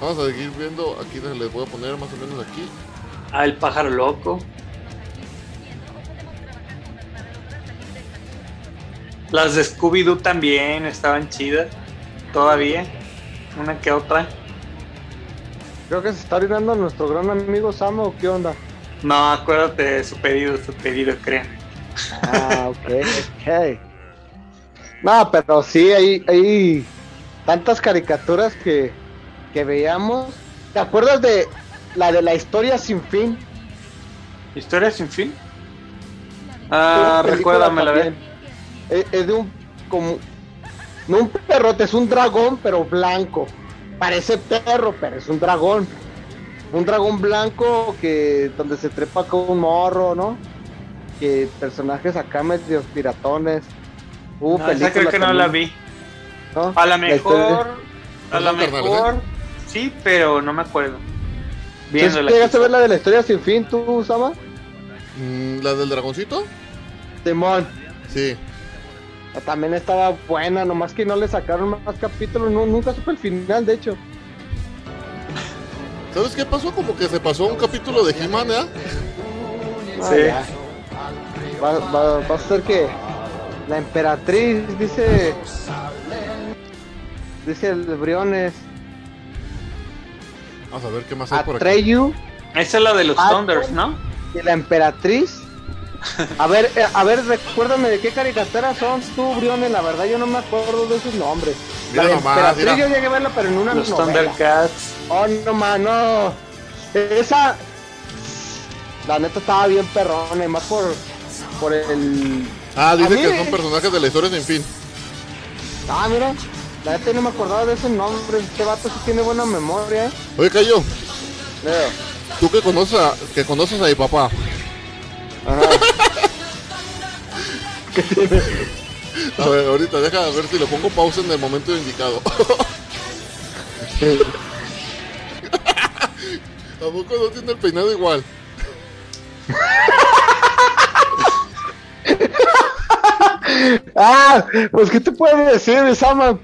Vamos a seguir viendo. Aquí les voy a poner más o menos aquí. Ah, el pájaro loco. Las de Scooby-Doo también estaban chidas. Todavía. Una que otra. Creo que se está orinando nuestro gran amigo Samo, ¿o ¿qué onda? No, acuérdate de su pedido, su pedido, créeme. Ah, ok, ok. No, pero sí, hay, hay tantas caricaturas que, que veíamos. ¿Te acuerdas de la de la historia sin fin? ¿Historia sin fin? Ah, recuérdamela, también. Es, es de un como no un perrote, es un dragón pero blanco. Parece perro, pero es un dragón. Un dragón blanco que donde se trepa con un morro, ¿no? Que personajes acá medio piratones. Uh, No, esa creo que no la vi. ¿no? A lo mejor, a lo mejor, sí, pero no me acuerdo. ¿Llegaste a ver la de la historia sin fin, tú, Sama? Mm, ¿La del dragoncito? Simón. Sí. También estaba buena, nomás que no le sacaron más capítulos. No, nunca supe el final, de hecho. ¿Sabes qué pasó? Como que se pasó un capítulo de He-Man, ¿eh? Ah, Sí. ya. Va, va- va a ser que la emperatriz dice. Dice el Briones. Vamos a ver qué más hay por aquí. Atreyu Esa es la de los Thunders, ¿no? y la emperatriz. A ver, eh, a ver, recuérdame de qué caricaturas son tú, Briones. La verdad, yo no me acuerdo de sus nombres. Mira la nomás, emperatriz mira. yo llegué a verla, pero en una Los novela. Thundercats. Oh, no, mano. Esa. La neta estaba bien perrona, y más por. Por el. Ah, dice A mí que son personajes de la historia sin fin. Ah, mira. La neta no me acordaba de ese nombre. Este vato sí tiene buena memoria. Oye, Cayo, Leo. tú que conoces a, que conoces a mi papá. A ver, ahorita deja ver si le pongo pausa en el momento indicado. ¿A poco no tiene el peinado igual? Ah, pues ¿qué te puedo decir, Sama?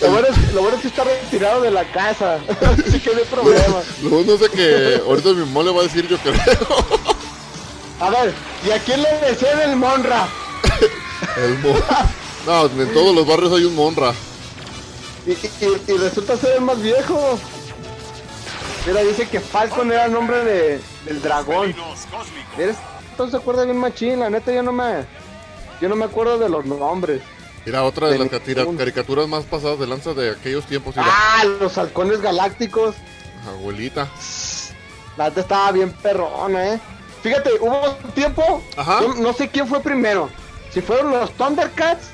Lo bueno, es, lo bueno es que está retirado de la casa, así que no hay problema. Lo bueno es de que ahorita mi mamá le va a decir yo creo. A ver, ¿y a quién le decían el Monra? El mo- No, en todos los barrios hay un monra. Y, y- y resulta ser el más viejo. Mira, dice que Falcon era el nombre de, del dragón. Mira, entonces se acuerda bien machín, la neta yo no me... Yo no me acuerdo de los nombres. Mira, otra de De las ningún- caricaturas más pasadas de lanza de aquellos tiempos. Mira, Ah, los halcones galácticos. abuelita. La neta estaba bien perrona, eh. Fíjate, hubo un tiempo, Ajá. no, no sé quién fue primero. Si fueron los Thundercats,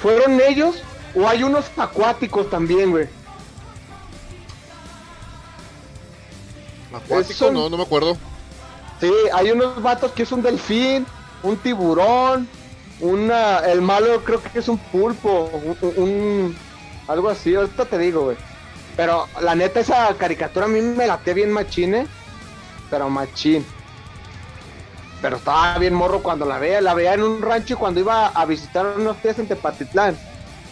fueron ellos, o hay unos acuáticos también, güey. Acuático, no, no me acuerdo. Sí, hay unos vatos que es un delfín, un tiburón, una, el malo creo que es un pulpo, un, un- algo así, ahorita te digo, güey. Pero la neta esa caricatura a mí me late bien machine, pero machín. Pero estaba bien morro cuando la veía, la veía en un rancho cuando iba a visitar unos tías en Tepatitlán.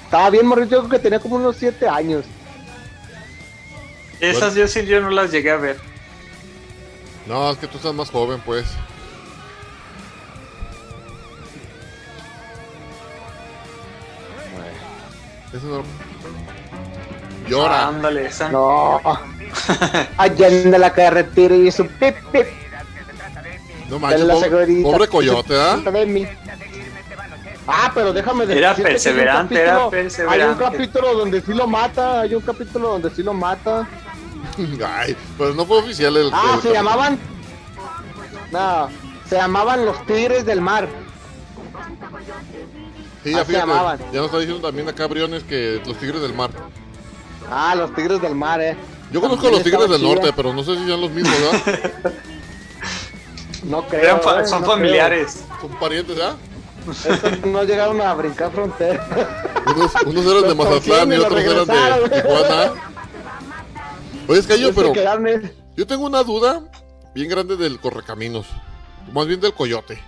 Estaba bien morrito, yo creo que tenía como unos 7 años. Esas yo sí yo no las llegué a ver. No, es que tú estás más joven, pues. Eso no... Llora. Ándale, esa. No. Allá en la carretera y su pip pip. No de manches, pobre, pobre coyote, ¿ah? Mí. Ah, pero déjame decir. Era perseverante, era capítulo- perseverante. Hay un capítulo donde sí lo mata, hay un capítulo donde sí lo mata. Ay, pero no fue oficial el. Ah, el- se llamaban. No, se llamaban los Tigres del Mar. Sí, ya así fíjate. llamaban. Ya nos está diciendo también acá Briones que los tigres del mar. Ah, los Tigres del Mar, eh. Yo conozco a los tigres del chida. norte, pero no sé si sean los mismos, ¿verdad? No creo. Eran fa- eh, son no familiares. Son parientes, ¿ah? Estos no llegaron a brincar frontera. Unos, unos eran de Mazatlán y otros eran de. Tijuana. Oye, es que yo, pero yo tengo una duda bien grande del correcaminos. Más bien del coyote.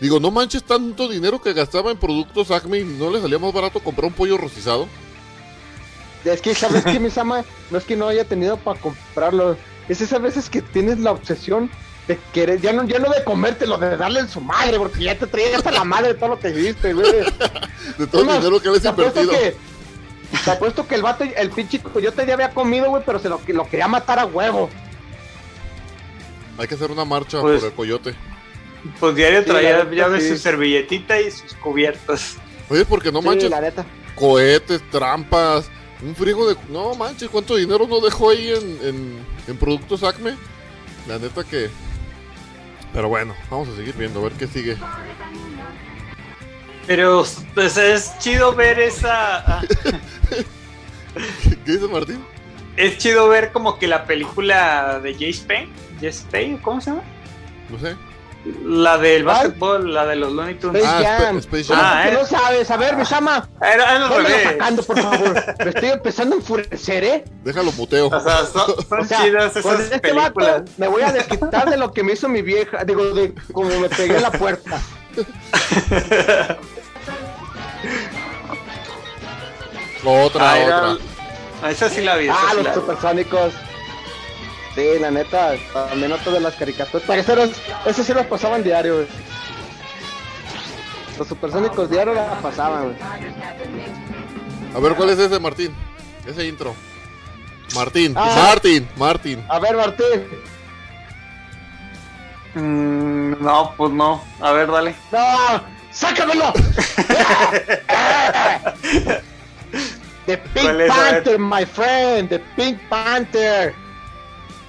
Digo, no manches tanto dinero que gastaba en productos Acme y no le salía más barato comprar un pollo rostizado. Es que sabes que mi sama no es que no haya tenido para comprarlo. Es esas veces que tienes la obsesión de querer, ya no, ya no de comértelo, de darle en su madre, porque ya te traías hasta la madre de todo lo que hiciste, güey. De todo el dinero que habías invertido. que- te apuesto que el vato, el pinche coyote ya había comido, güey, pero se lo, lo quería matar a huevo. Hay que hacer una marcha Pues- por el coyote. Pues diario Sí, traía neta, ya ves sí. su servilletita y sus cubiertos. Oye, porque no Sí, manches, la neta. cohetes, trampas, un frigo de... No manches, ¿cuánto dinero no dejó ahí en, en, en productos Acme? La neta que... Pero bueno, vamos a seguir viendo, a ver qué sigue. Pero pues es chido ver esa. ah, ¿Qué dice Martín? Es chido ver como que la película de Jace Payne. Jace Payne, ¿cómo se llama? No sé. La del ¿Cuál? básquetbol, la de los Looney Tunes. Space Ah, Jam. Space Jam. Ah, ¿Qué eh. no sabes? A ver, mi chama. Era, era al No me sacando, por favor. Me estoy empezando a enfurecer, ¿eh? Déjalo muteo. O sea, son, son O sea, chidas con este películas. vato me voy a desquitar de lo que me hizo mi vieja. Digo, de como me pegué en la puerta. Otra, Ah, era- otra. Ah, Esa sí la vi. Ah, sí los la supersónicos. Sí, la neta, también otro de las caricaturas. Para eso, sí los pasaban diario, güey. Los supersónicos diario la pasaban, güey. A ver, ¿cuál es ese, Martín? Ese intro. Martín, Ah. Martín, Martín. A ver, Martín. Mm, no, pues no. A ver, dale. ¡No! ¡Sácamelo! The Pink. Panther, my friend. The Pink Panther.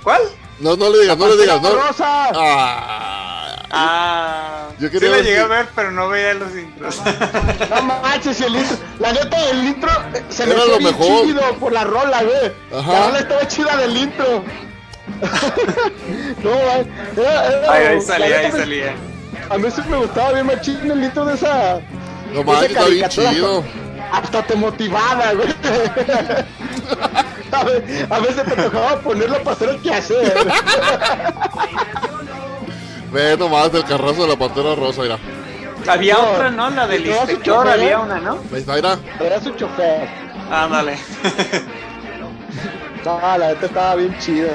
¿Cuál? No, no le digas, no le digas, no. Rosa. Ah, Ah, Yo sí quería la ver llegué si- a ver, pero no veía los intros. No manches, el intro. La neta, el intro eh, se me Era hizo lo bien mejor. chido por la rola, güey. Ajá. La rola estaba chida del intro. no, güey. Era, era- Ahí, salía, ahí me- salía. A mí sí me gustaba bien machín el intro de esa. no manches, está bien chido. Hasta te motivaba, güey. A ve- a veces te tocaba ponerlo para hacer el quehacer. Ve nomás el carrazo de la pantera rosa, mira. Había No, otra, ¿no? La del ¿y te vas a inspector, chofer? había una, ¿no? Ahí está, mira. Era su chofer. Ándale. No, la neta estaba bien chida.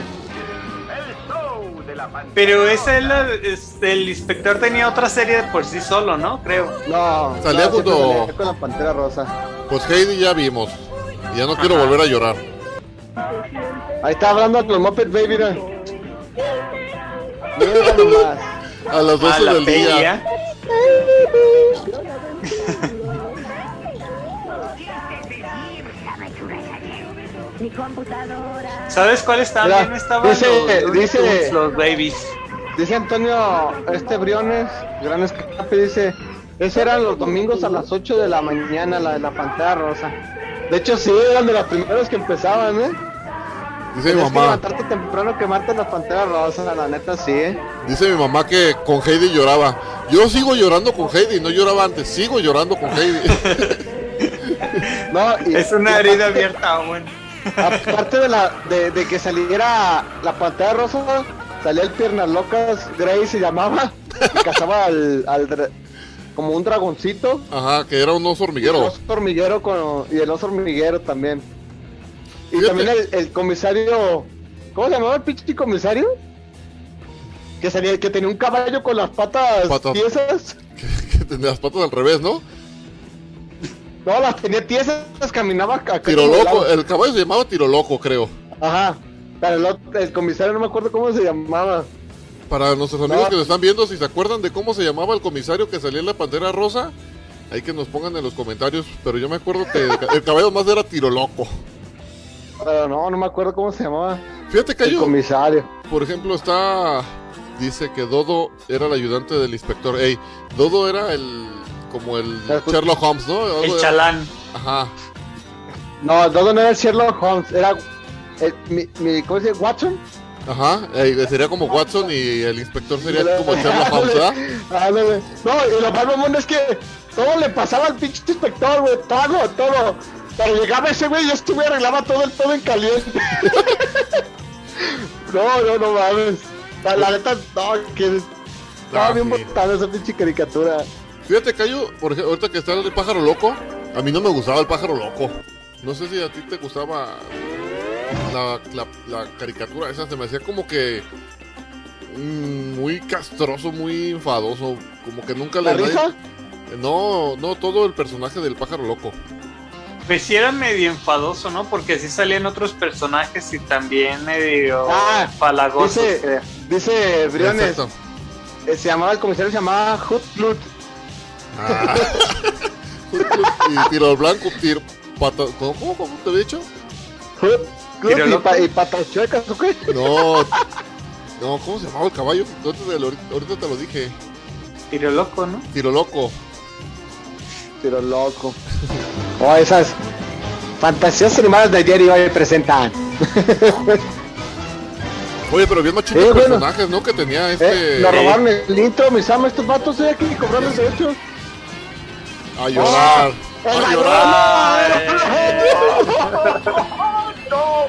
Pero esa es la. es- el inspector tenía otra serie por sí solo, ¿no? Creo. No, Salía no, junto- con la pantera rosa. Pues Heidi ya vimos. Ya no quiero volver a llorar. Ahí está hablando con los Muppet Baby, mira. Mira nomás. A las 12 Ah, la del día. peña. ¿Sabes cuáles también Mira, estaban dice- los, dice- los babies? Dice Antonio este Briones, gran escape, dice, ese eran los domingos a las 8 de la mañana, la de la pantera rosa. De hecho, sí, eran de las primeras que empezaban, ¿eh? Dice mi Tenías que mamá. levantarte temprano quemarte la pantera rosa, la neta sí, ¿eh? Dice mi mamá que con Heidi lloraba. Yo sigo llorando con Heidi, no lloraba antes, sigo llorando con Heidi. No, y- Es una y herida aparte- abierta aún. Aparte de la de, de que saliera la pantalla rosa, salía el piernas locas, Grey se llamaba, y cazaba al, como un dragoncito, Ajá, que era un oso y el hormiguero. oso hormiguero con, y el oso hormiguero también. Y Fíjate. también el, el comisario, ¿cómo se llamaba el pinche comisario? Que salía, que tenía un caballo con las patas Patas. tiesas. Que tenía las patas al revés, ¿no? No, las tenía tiesas, caminaba acá. Tiro loco, el caballo se llamaba Tiro loco, creo. Ajá. Pero el, otro- el comisario no me acuerdo cómo se llamaba. Para nuestros amigos No. que nos están viendo, si se acuerdan de cómo se llamaba el comisario que salía en la pantera rosa, hay que nos pongan en los comentarios. Pero yo me acuerdo que el, ca- el caballo más era Tiro loco. Pero no, no me acuerdo cómo se llamaba. Fíjate que El un- comisario. por ejemplo, está. Dice que Dodo era el ayudante del inspector. Ey, Dodo era el. Como el Sherlock Holmes, ¿no? Algo El era- chalán. Ajá. No, Dodo no era el Sherlock Holmes, era el- mi, mi, ¿cómo se dice? Watson. Ajá. Ey, sería como Watson y el inspector sería como Sherlock Holmes, ¿verdad? Ándale. No, y lo más mamón es que todo le pasaba al pinche inspector, güey, todo, todo. Pero llegaba ese güey y este güey arreglaba todo el todo en caliente. no, no, no mames. La, la neta, no, que estaba Ah, bien sí. botada esa pinche caricatura. Fíjate, Cayo, por ejemplo, ahorita que está el pájaro loco, a mí no me gustaba el pájaro loco. No sé si a ti te gustaba la, la- la caricatura esa, se me hacía como que mm, muy castroso, muy enfadoso, como que nunca ¿La le... risa? No, no, todo el personaje del pájaro loco. Pues sí era medio enfadoso, ¿no? Porque sí salían otros personajes y también medio Ah, falagosos. dice-. Dice Briones, eh, se llamaba el comisario, se llamaba Hootloot. Ah. y tiro al blanco, tiro... Pata, ¿cómo, cómo, te había dicho? ¿Tiro y, pa- y patas chuecas, ¿o qué? No, no, ¿cómo se llamaba el caballo? Ahorita te lo- ahorita te lo dije. Tiro loco, ¿no? Tiro loco. Pero loco. Oh, esas fantasías animadas de ayer y hoy presentan. Oye, pero bien machito Eh, bueno. personajes, ¿no? Que tenía este. Eh, nos robaron el intro, mis amas, estos vatos eh, que cobraron los derechos. A llorar. ¡El a llorar. ¡No! ¡No!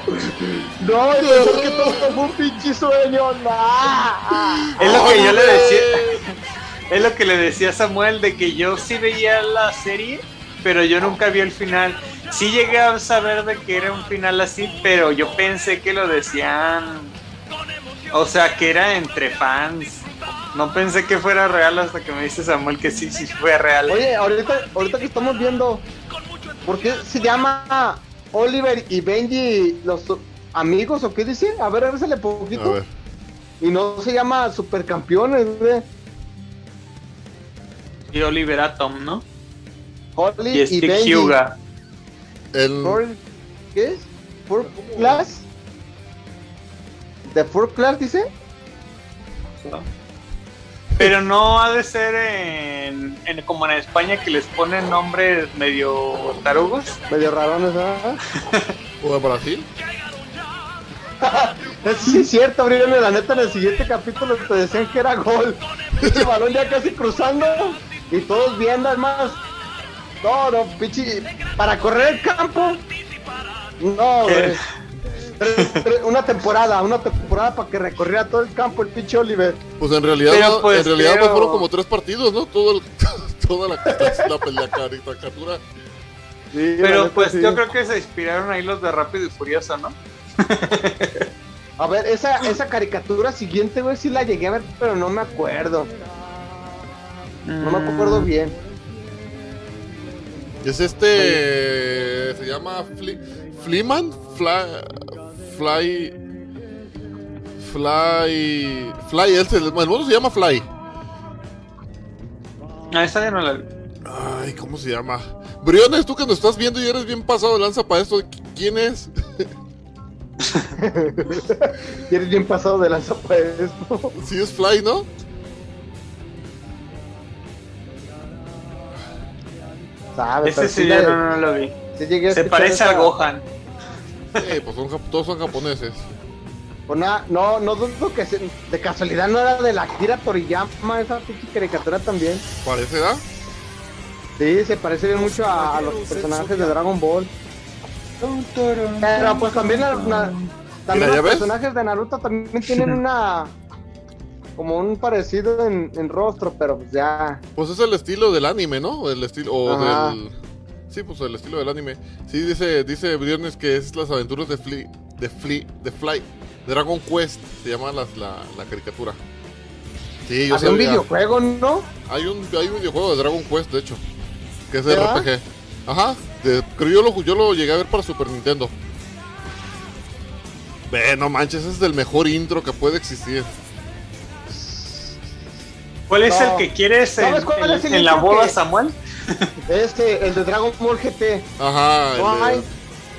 ¡No! Pensar que todo fue un pinche sueño. ¡No! Es lo que yo le decía. Es lo que le decía a Samuel de que yo sí veía la serie, pero yo nunca vi el final. Sí llegué a saber de que era un final así, pero yo pensé que lo decían. O sea, que era entre fans. No pensé que fuera real hasta que me dice Samuel que sí, sí fue real. Oye, ahorita, ahorita que estamos viendo, ¿por qué se llama Oliver y Benji los amigos o qué dice? A ver, regresale A poquito. ver. Y no se llama Supercampeones, güey. Y Oliver Atom, ¿no? Holly Y y, Stick Benji. Hyuga. El, ¿Qué es? ¿Four Class? ¿De Four Class dice? Pero no ha de ser en, en- como en España que les ponen nombres medio tarugos. Medio rarones, ¿verdad? ¿O de Brasil? Sí, es cierto, Brian, la neta en el siguiente capítulo te decían que era gol. Pinche balón ya casi cruzando y todos viendo, además. No, no, pinche. Para correr el campo. No, güey. Una temporada, una temporada para que recorriera todo el campo el pinche Oliver. Pues en realidad, Pero, no- pues, en realidad no pero- fueron como tres partidos, ¿no? Todo el, toda la, la pelea caricatura. Sí, la Pero pues sí. yo creo que se inspiraron ahí los de Rápido y Furioso, ¿no? A ver, esa, esa caricatura siguiente, güey, sí la llegué a ver, pero no me acuerdo. No me acuerdo bien. Es este. Se llama Fli, Fleeman. Fly. Fly. Fly. Fly. él se- el mono se llama Fly. Ah, esa ya no la vi. Ay, ¿cómo se llama? Briones, tú que nos estás viendo y eres bien pasado de lanza para esto. ¿qui- ¿Quién es? Y eres bien pasado de lanza para esto. Sí, es Fly, ¿no? ¿Sabes? Ese sí la- no, no lo vi. sí a Se parece esa- al Gohan. Eh, pues son todos son japoneses. Nada, no, no dudo que se- de casualidad no era de la Akira Toriyama, esa pinche caricatura también. Parece, ¿da? Sí, se parece bien mucho a, a los personajes de Dragon Ball. Pero pues también, la- la- también Mira, ¿ya los ves? personajes de Naruto también tienen una como un parecido en, en rostro, pero pues ya. Pues es el estilo del anime, ¿no? El estilo. O del. Sí, pues el estilo del anime. Sí, dice, dice Briones que es las aventuras de Fly. De Fly. De Fly. Dragon Quest. Se llama las- la, la caricatura. Sí, yo Había un videojuego, ¿no? Hay un, hay un videojuego de Dragon Quest, de hecho. Que es de. RPG. Ajá. de- pero yo lo, yo lo llegué a ver para Super Nintendo. Ve, no manches, ese es el mejor intro que puede existir. ¿Cuál es No. el que quieres en, ¿Sabes cuál en- es el en la boda, que- Samuel? Este, el de Dragon Ball GT. Ajá. No de- hay,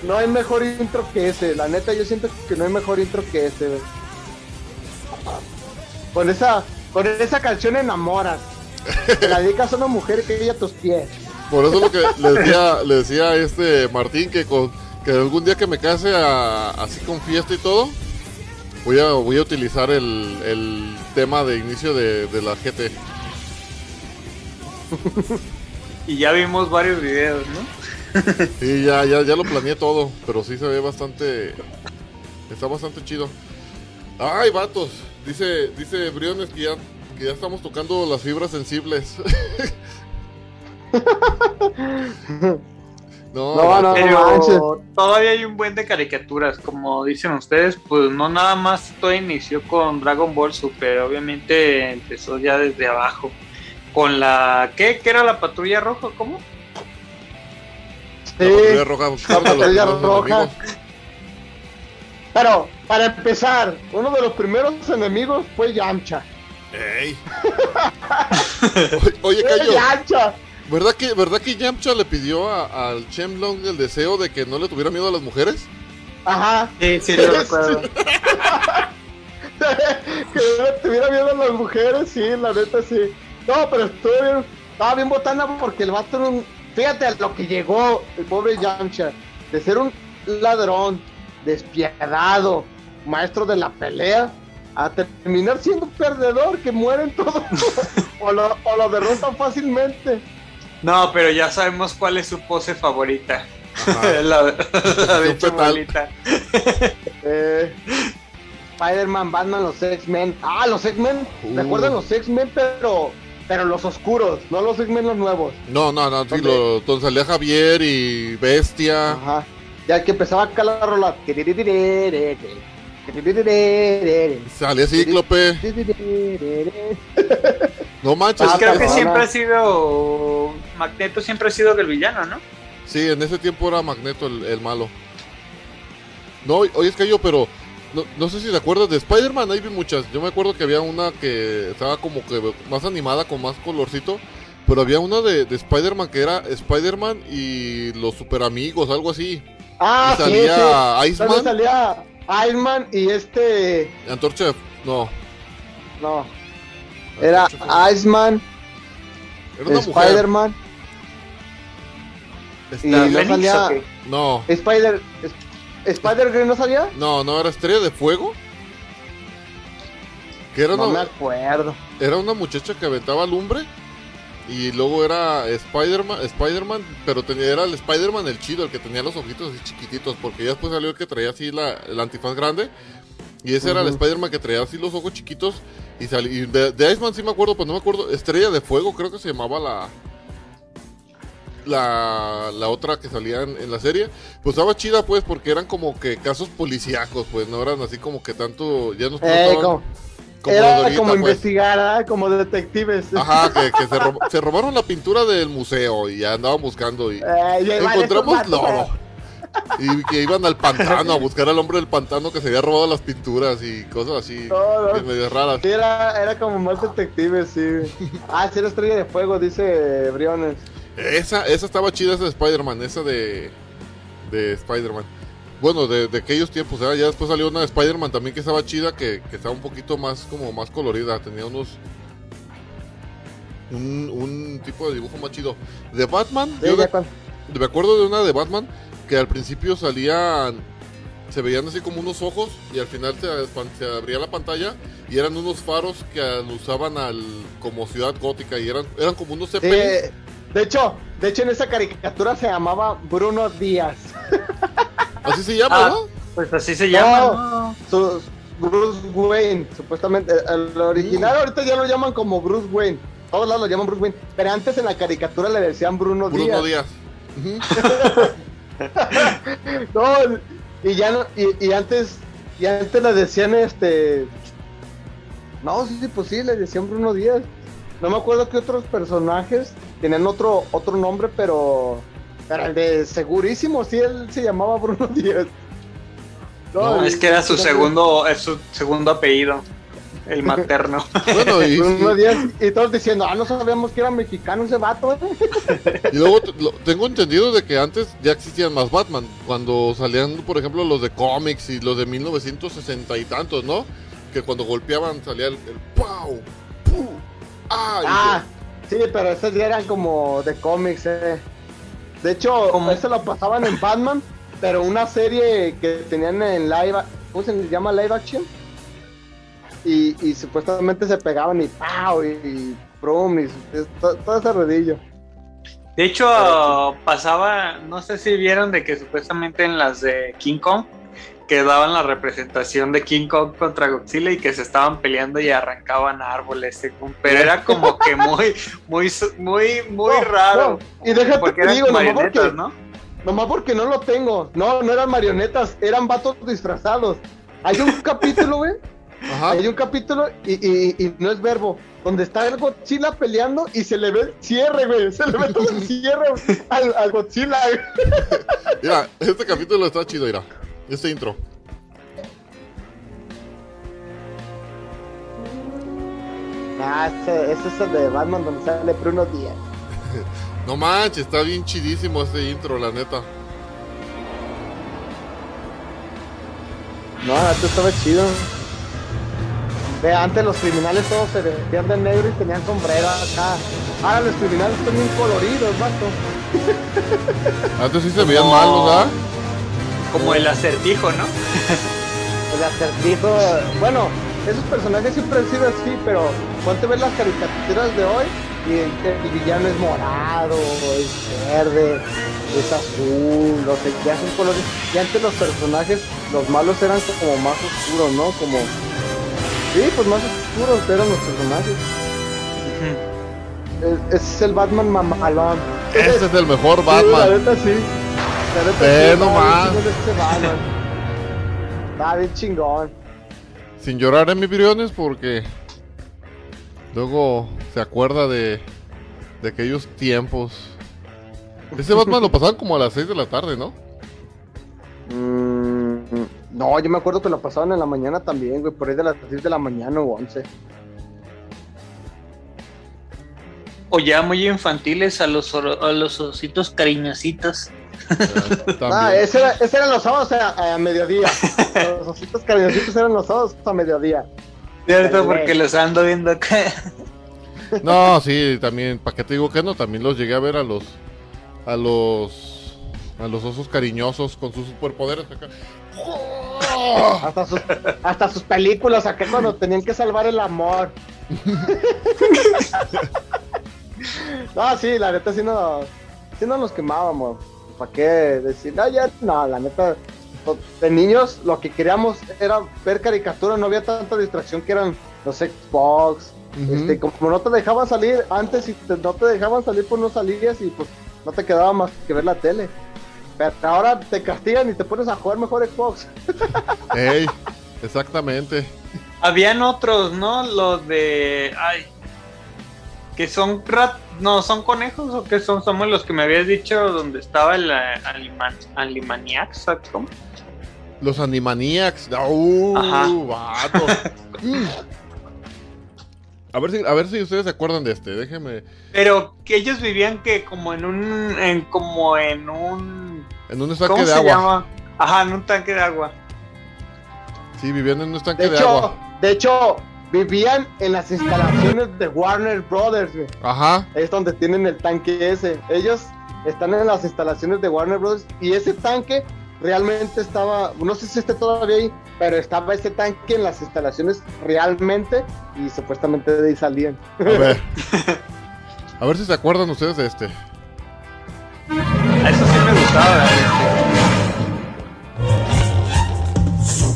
no hay mejor intro que ese. La neta, yo siento que no hay mejor intro que ese. Con esa, con esa canción enamoras. Te la dedicas a una mujer que ella a tus pies. Por eso lo que le decía, le decía a este Martín que con que algún día que me case a- así con fiesta y todo, voy a voy a utilizar el, el tema de inicio de, de la GT. Y ya vimos varios videos, ¿no? Y ya, ya, ya lo planeé todo, pero sí se ve bastante. Está bastante chido. Ay, vatos. Dice, dice Briones que ya, que ya estamos tocando las fibras sensibles. no, No, no, Pero todavía hay un buen de caricaturas, como dicen ustedes, pues no nada más todo inició con Dragon Ball Super, obviamente empezó ya desde abajo. Con la ¿qué? ¿Qué era la patrulla roja? ¿Cómo? La patrulla roja, la patrulla los roja. enemigos. Pero, para empezar, uno de los primeros enemigos fue Yamcha. Ey. Oye, Oye, ¡Eh, Cayo, Yamcha! ¿verdad que, ¿verdad que Yamcha le pidió a- al Shenlong el deseo de que no le tuviera miedo a las mujeres? Ajá. Sí, sí, lo recuerdo. que no le tuviera miedo a las mujeres, sí, la neta sí. No, pero estuvo bien, estaba bien botana porque el vato era un. Fíjate a lo que llegó el pobre Yamcha, de ser un ladrón, despiadado, maestro de la pelea, a terminar siendo un perdedor que mueren todos o, lo, o lo derrotan fácilmente. No, pero ya sabemos cuál es su pose favorita. La, la de. Chumolita. Eh, Spider-Man, Batman, los X-Men. Ah, los X-Men. Uh. ¿Recuerdan los X-Men? Pero, pero los oscuros, no los X-Men los nuevos. No, no, no, sí, lo, donde salía Javier y Bestia. Ajá. Ya que empezaba acá la rola. Salía Cíclope. No manches. Ah, Creo que siempre ha sido. Magneto siempre ha sido el villano, ¿no? Sí, en ese tiempo era Magneto el, el malo. No, oye, es que yo, pero no, no sé si te acuerdas de Spider-Man, ahí vi muchas. Yo me acuerdo que había una que estaba como que más animada, con más colorcito. Pero había una de, de Spider-Man que era Spider-Man y los super amigos, algo así. Ah, Y sí, salía sí. Iceman. ¿Dónde salía Iceman y este. Antorcha, no. No. Era Iceman, Era una mujer. Spider-Man Este, y ¿La no salía. No, Spider. ¿Spider-Gren no salía? no, no, era Estrella de Fuego. Que era No me una, acuerdo. era una muchacha que aventaba lumbre. Y luego era Spider-Man, Spider-Man, pero tenía, era el Spider-Man el chido, el que tenía los ojitos así chiquititos, porque ya después salió el que traía así la, el antifaz grande. Y ese era el. Spider-Man que traía así los ojos chiquitos. Y, sali- y de, de Iceman sí me acuerdo, pues no me acuerdo. Estrella de Fuego, creo que se llamaba la. La, la otra que salía en, en la serie. Pues estaba chida, pues, porque eran como que casos policíacos, pues no eran así como que tanto. Ya no, no Eh, como- como era ahorita, como pues. investigar, ¿ah? como detectives. Ajá, que, que se, rob- se robaron la pintura del museo y ya andaban buscando y Eh, y encontramos lodo. Y que iban al pantano a buscar al hombre del pantano que se había robado las pinturas y cosas así No, no. medio raras. Sí, era, era como más detectives, sí. Ah, sí, era estrella de fuego, dice Briones. Esa, esa estaba chida, esa de Spider-Man, esa de, de Spider-Man. Bueno, de, de aquellos tiempos, ¿verdad? ya después salió una de Spider-Man también que estaba chida, que, que estaba un poquito más como más colorida, tenía unos... Un, un tipo de dibujo más chido. De Batman, Sí, yo de- me acuerdo de una de Batman que al principio salían, se veían así como unos ojos y al final se, se abría la pantalla y eran unos faros que usaban al como ciudad gótica y eran, eran como unos Zeppelin. De hecho, de hecho en esa caricatura se llamaba Bruno Díaz. Así se llama, Ah, ¿no? Pues así se llama. No. Bruce Wayne, supuestamente. El original ahorita ya lo llaman como Bruce Wayne. Todos lados lo llaman Bruce Wayne. Pero antes en la caricatura le decían Bruno, Bruno Díaz. Díaz. Ujú. No, y ya no, y, y antes, y antes le decían este. No, sí, sí, pues sí, le decían Bruno Díaz. No me acuerdo que otros personajes tenían otro, otro nombre, pero. Pero el de segurísimo, sí, él se llamaba Bruno Díaz. No, es que era su segundo, es su segundo apellido, el materno. Bueno, y, Bruno Díaz, y todos diciendo, ah, no sabíamos que era mexicano ese vato, ¿eh? y luego te- lo- tengo entendido de que antes ya existían más Batman. Cuando salían, por ejemplo, los de cómics y los de 1960 y tantos, ¿no? Que cuando golpeaban salía el, el ¡Pau! ¡Pu! ¡Ah! y Ah, sí, pero esos ya eran como de cómics, eh. De hecho, Como- eso lo pasaban en Batman, pero una serie que tenían en live, ¿cómo se llama live action? Y, y supuestamente se pegaban y ¡pau! y, y ¡prum! y todo ese rodillo. De hecho, pasaba, no sé si vieron de que supuestamente en las de King Kong que daban la representación de King Kong contra Godzilla y que se estaban peleando y arrancaban árboles, pero era como que muy, muy, muy, muy No, raro. no, Y déjate porque te digo, nomás porque, ¿no? nomás porque no lo tengo. No, no eran marionetas, eran vatos disfrazados. Hay un capítulo, güey. Ajá. Hay un capítulo y, y- y no es verbo, donde está el Godzilla peleando y se le ve el cierre, güey. Se le ve todo el cierre al, al Godzilla, güey. Mira, este capítulo está chido, mira. Este intro. Ah, ese, ese es el de Batman donde sale Bruno Díaz. No manches, está bien chidísimo este intro, la neta. No, esto estaba chido. Ve, antes los criminales todos se vestían de negro y tenían sombrero acá. Ahora los criminales están bien coloridos, vato. Antes sí se veían No. malos, ¿verdad? Como el acertijo, ¿no? el acertijo. Bueno, esos personajes siempre han sido así, pero ponte a ver las caricaturas de hoy y el, el villano es morado, es verde, es azul, o sea, ya son colores. Y antes los personajes, los malos eran como más oscuros, ¿no? Como. Sí, pues más oscuros eran los personajes. Es, es el Batman mamalón. Ese es el mejor Batman. sí. La neta sí, nomás. está bien chingón este Batman. Está bien chingón. Sin llorar en mis briones porque luego se acuerda de, de aquellos tiempos. Ese Batman lo pasaban como a las 6 de la tarde, ¿no? Mm, no, yo me acuerdo que lo pasaban en la mañana también, güey, por ahí de las 10 de la mañana o 11. O ya muy infantiles a los, a los ositos cariñositos. Ah, ese, era- ese eran los sábados a, a mediodía. los ositos cariñositos eran los sábados a mediodía. Cierto, porque los ando viendo acá. No, sí, también, ¿para qué te digo que no? También los llegué a ver a los a los a los osos cariñosos con sus superpoderes acá. Hasta sus, hasta sus películas, acá cuando tenían que salvar el amor. no, sí, la neta sí no, sí no nos quemábamos. ¿Para qué decir? No, ya, no, la neta. De niños lo que queríamos era ver caricaturas, no había tanta distracción que eran los Xbox. Este, como no te dejaban salir antes y te- no te dejaban salir, pues no salías y pues no te quedaba más que ver la tele. Pero ahora te castigan y te pones a jugar mejor Xbox. Ey, exactamente. Habían otros, ¿no? Los de. Ay. Que son rat. No, son conejos o que son. Somos los que me habías dicho donde estaba el eh, Aliman... Alimaniacs, ¿sabes cómo? Los Animaniacs. Uh, vato. Mm. A ver si a ver si ustedes se acuerdan de este. Déjenme Pero que ellos vivían que como en un. En, como en un. en un estanque ¿Cómo de se agua. llama? Ajá, en un tanque de agua. Sí, vivían en un estanque De de, hecho, agua. de hecho, vivían en las instalaciones de Warner Brothers, güey. Ajá. Es donde tienen el tanque ese. Ellos están en las instalaciones de Warner Brothers y ese tanque realmente estaba, no sé si esté todavía ahí, pero estaba ese tanque en las instalaciones realmente y supuestamente de ahí salían. A ver. A ver si se acuerdan ustedes de este. A eso sí me gustaba. ¿verdad?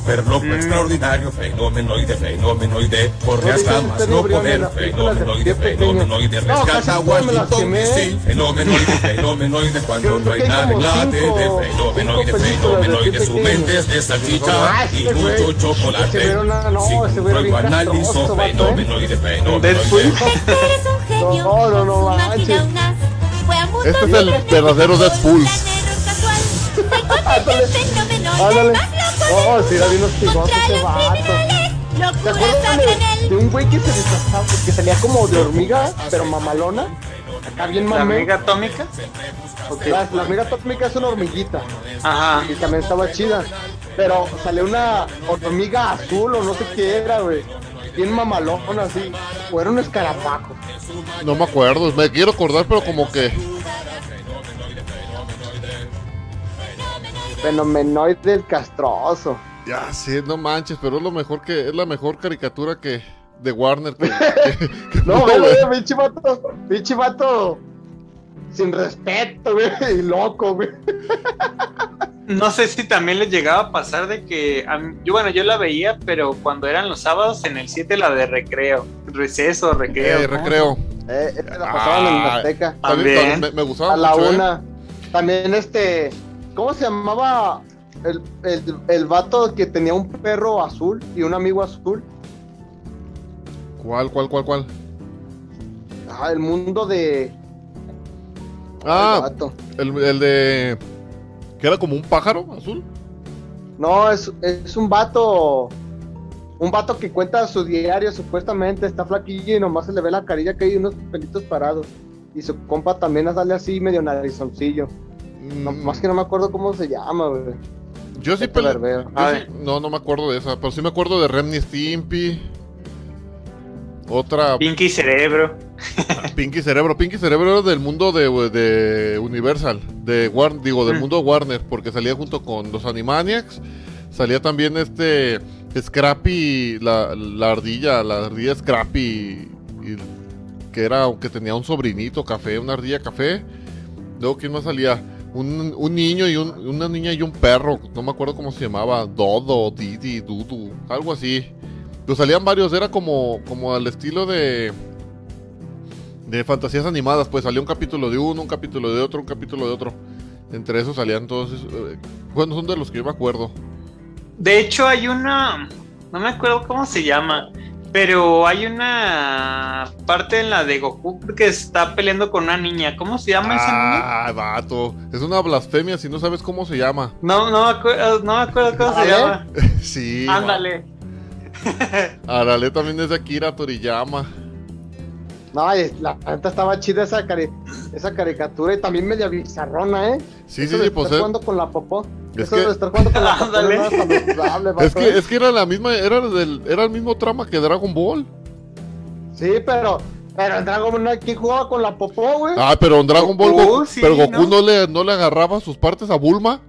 Super loco, extraordinario, fenomenoide, fenomenoide, corre No, hasta más no poder, fenomenoide, fenomenoide, No, rescata Washington. DC, fenomenoide, fenomenoide, cuando no hay nada cinco- de fenomenoide, fenomenoide, su mente es de Ah, salchicha y este güey, mucho chocolate. era una- no, Sin bien analizo, ¿eh? fenomenoide, Deadpool. fenomenoide. Este. No, no, no, Este es el verdadero Deadpool. Ándale. Oh, del sí, era bien Contra ese los vato. criminales, ¿Te acuerdas de, él. de un güey que se disfrazaba, que salía como de hormiga, pero mamalona? Acá bien La mamé. amiga atómica. La, la hormiga atómica es una hormiguita. Ajá. Y también estaba chida. Pero salió una hormiga azul o no sé qué era, güey. Bien mamalona así. O era un escarapajo. No me acuerdo, me quiero acordar, pero como que. Fenomenoide del castroso. Ya sí, no manches, pero es lo mejor que. Es la mejor caricatura que. de Warner que. que- que No, güey, pinche vato. Pinche vato. Sin respeto, güey. Y loco, güey. No sé si también les llegaba a pasar de que. a mí- yo, bueno, yo la veía, pero cuando eran los sábados en el 7, la de recreo. Receso, recreo. Eh, recreo. Eh, esta la pasaban en Ah, Azteca. También, me, me gustaba A la mucho, ¿eh? una. También este. ¿Cómo se llamaba el, el, el vato que tenía un perro azul y un amigo azul? ¿Cuál, cuál, cuál, cuál? Ah, el mundo de. el Ah, vato. el, el de. que era como un pájaro azul. No, es, es un vato. Un vato que cuenta su diario, supuestamente está flaquillo y nomás se le ve la carilla que hay unos pelitos parados. Y su compa también sale así medio narizoncillo. No, más que no me acuerdo cómo se llama, güey. yo sí Ay. sí- No, no me acuerdo de esa, pero sí me acuerdo de Remny Stimpy. Otra Pinky Cerebro. Pinky Cerebro. Pinky Cerebro era del mundo de, de Universal, de War, digo, del Mm. mundo Warner, porque salía junto con los Animaniacs, Salía también este Scrappy, la, la ardilla, la ardilla Scrappy, y- que era, aunque tenía un sobrinito café, una ardilla café. Luego, ¿quién más salía? Un, un niño y un- una niña y un perro, no me acuerdo cómo se llamaba, Dodo, Didi, Dudu, algo así. Pues salían varios, era como, como al estilo de, de fantasías animadas, pues salía un capítulo de uno, un capítulo de otro, un capítulo de otro. Entre esos salían todos eh, bueno, son de los que yo me acuerdo. De hecho, hay una. No me acuerdo cómo se llama. Pero hay una parte en la de Goku que está peleando con una niña. ¿Cómo se llama esa niña? Ah, vato. Es una blasfemia si no sabes cómo se llama. No, no me acuerdo, no me acuerdo cómo se llama. Sí. Ándale. Arale también es de Akira Toriyama. No, la neta estaba chida esa, cari- esa caricatura y también media bizarrona, ¿eh? Sí, Eso sí, sí, pues estar es, jugando con la popó. Es Eso que- de estar jugando con la popó no es saludable, es vato, que ¿eh? es que era la misma, era del, era el mismo trama que Dragon Ball. Sí, pero, pero en Dragon Ball aquí jugaba con la popó, güey. Ah, pero en Dragon Ball Goku, Goku- sí, pero Goku ¿no? ¿no? le, no le agarraba sus partes a Bulma.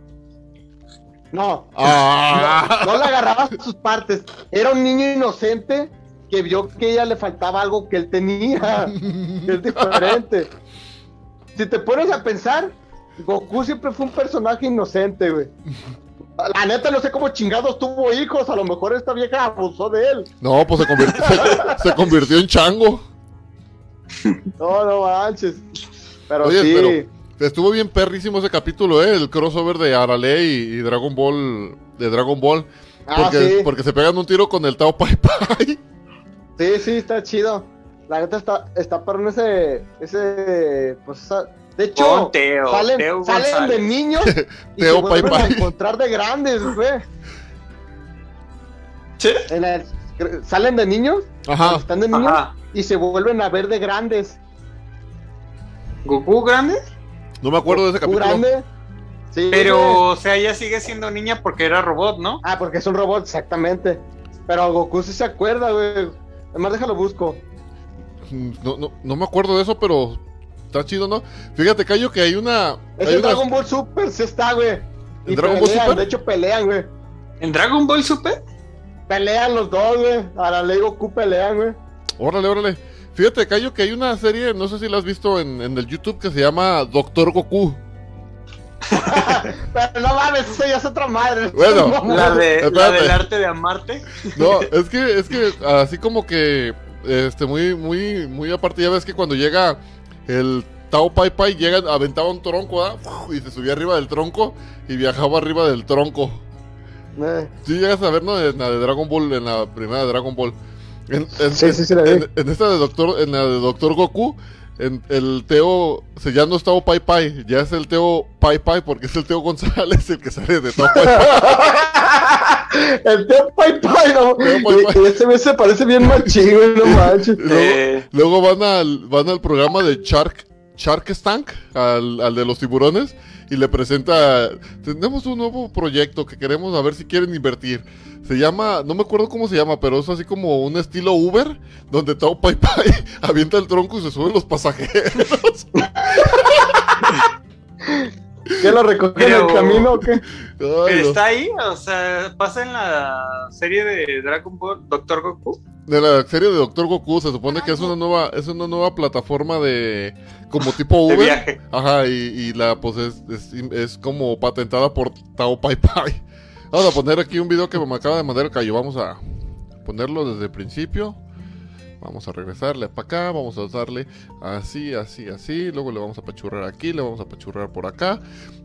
No, Ah. no, no le agarraba sus partes. Era un niño inocente que vio que a ella le faltaba algo que él tenía. que es diferente. Si te pones a pensar, Goku siempre fue un personaje inocente, güey. La neta no sé cómo chingados tuvo hijos, a lo mejor esta vieja abusó de él. No, pues se convirtió, se, se convirtió en chango. No, no manches. Pero Oye, sí. pero estuvo bien perrísimo ese capítulo, ¿eh? El crossover de Arale y, y Dragon Ball. De Dragon Ball. Ah, Porque, sí. porque se pegan un tiro con el Tao Pai Pai. Sí, sí, está chido. La neta está, está perro ese, ese, pues esa- de hecho, Con Teo, salen, Teo salen de niños y Teo se vuelven a encontrar de grandes, güey. Sí. En el- salen de niños, Ajá. están de niños Ajá. y se vuelven a ver de grandes. ¿Goku grande? No me acuerdo de ese Goku capítulo. grande. Sí, Pero, güey. o sea, ella sigue siendo niña porque era robot, ¿no? Ah, porque es un robot, exactamente. Pero Goku sí se acuerda, güey. Además, déjalo busco. No, no, no me acuerdo de eso, pero está chido, ¿no? Fíjate, Cayo, que hay una. Es hay en una- Dragon Ball Super, sí está, güey. ¿En Dragon Ball Super? De hecho, pelean, güey. ¿En Dragon Ball Super? Pelean los dos, güey. Ahora le Goku pelean, güey. Órale, órale. Fíjate, Cayo, que hay una serie, no sé si la has visto en, en el YouTube, que se llama Doctor Goku. Pero no mames, eso ya es otra madre. Bueno, No, La, de, la Espérate. del arte de amarte. No, es que, es que así como que, este, muy, muy, muy aparte, ya ves que cuando llega el Tao Pai Pai, llega, aventaba un tronco, ¿verdad? Y se subía arriba del tronco y viajaba arriba del tronco. Eh, Sí, llegas a ver, ¿no? En la de Dragon Ball, en la primera de Dragon Ball. En, en- Sí, sí, sí la vi. en- en esta de Doctor, en la de Doctor Goku, en el Teo, se ya no es Tao Pai Pai, ya es el Teo Pai Pai, porque es el Teo González el que sale de Tao Pai Pai. El Teo Pai Pai, no. Teo Pai Y- Pai. y ese güey se parece bien machín, güey, no manches. Luego, Eh. luego van al, van al programa de Shark, Shark Tank, al, al de los tiburones, y le presenta, tenemos un nuevo proyecto que queremos a ver si quieren invertir. Se llama, no me acuerdo cómo se llama, pero es así como un estilo Uber, donde Tao Pai Pai avienta el tronco y se suben los pasajeros. ¿Qué lo recogen en el camino o qué? Pero está ahí, o sea, pasa en la serie de Dragon Ball, Doctor Goku. De la serie de Doctor Goku se supone que es una nueva, es una nueva plataforma de como tipo De Uber. viaje. Ajá, y, y la pues es, es, es como patentada por Tao Pai Pai. Vamos a poner aquí un video que me acaba de mandar el Cayo. Vamos a ponerlo desde el principio. Vamos a regresarle para acá, vamos a darle así, así, así. Luego le vamos a pachurrar aquí, le vamos a pachurrar por acá.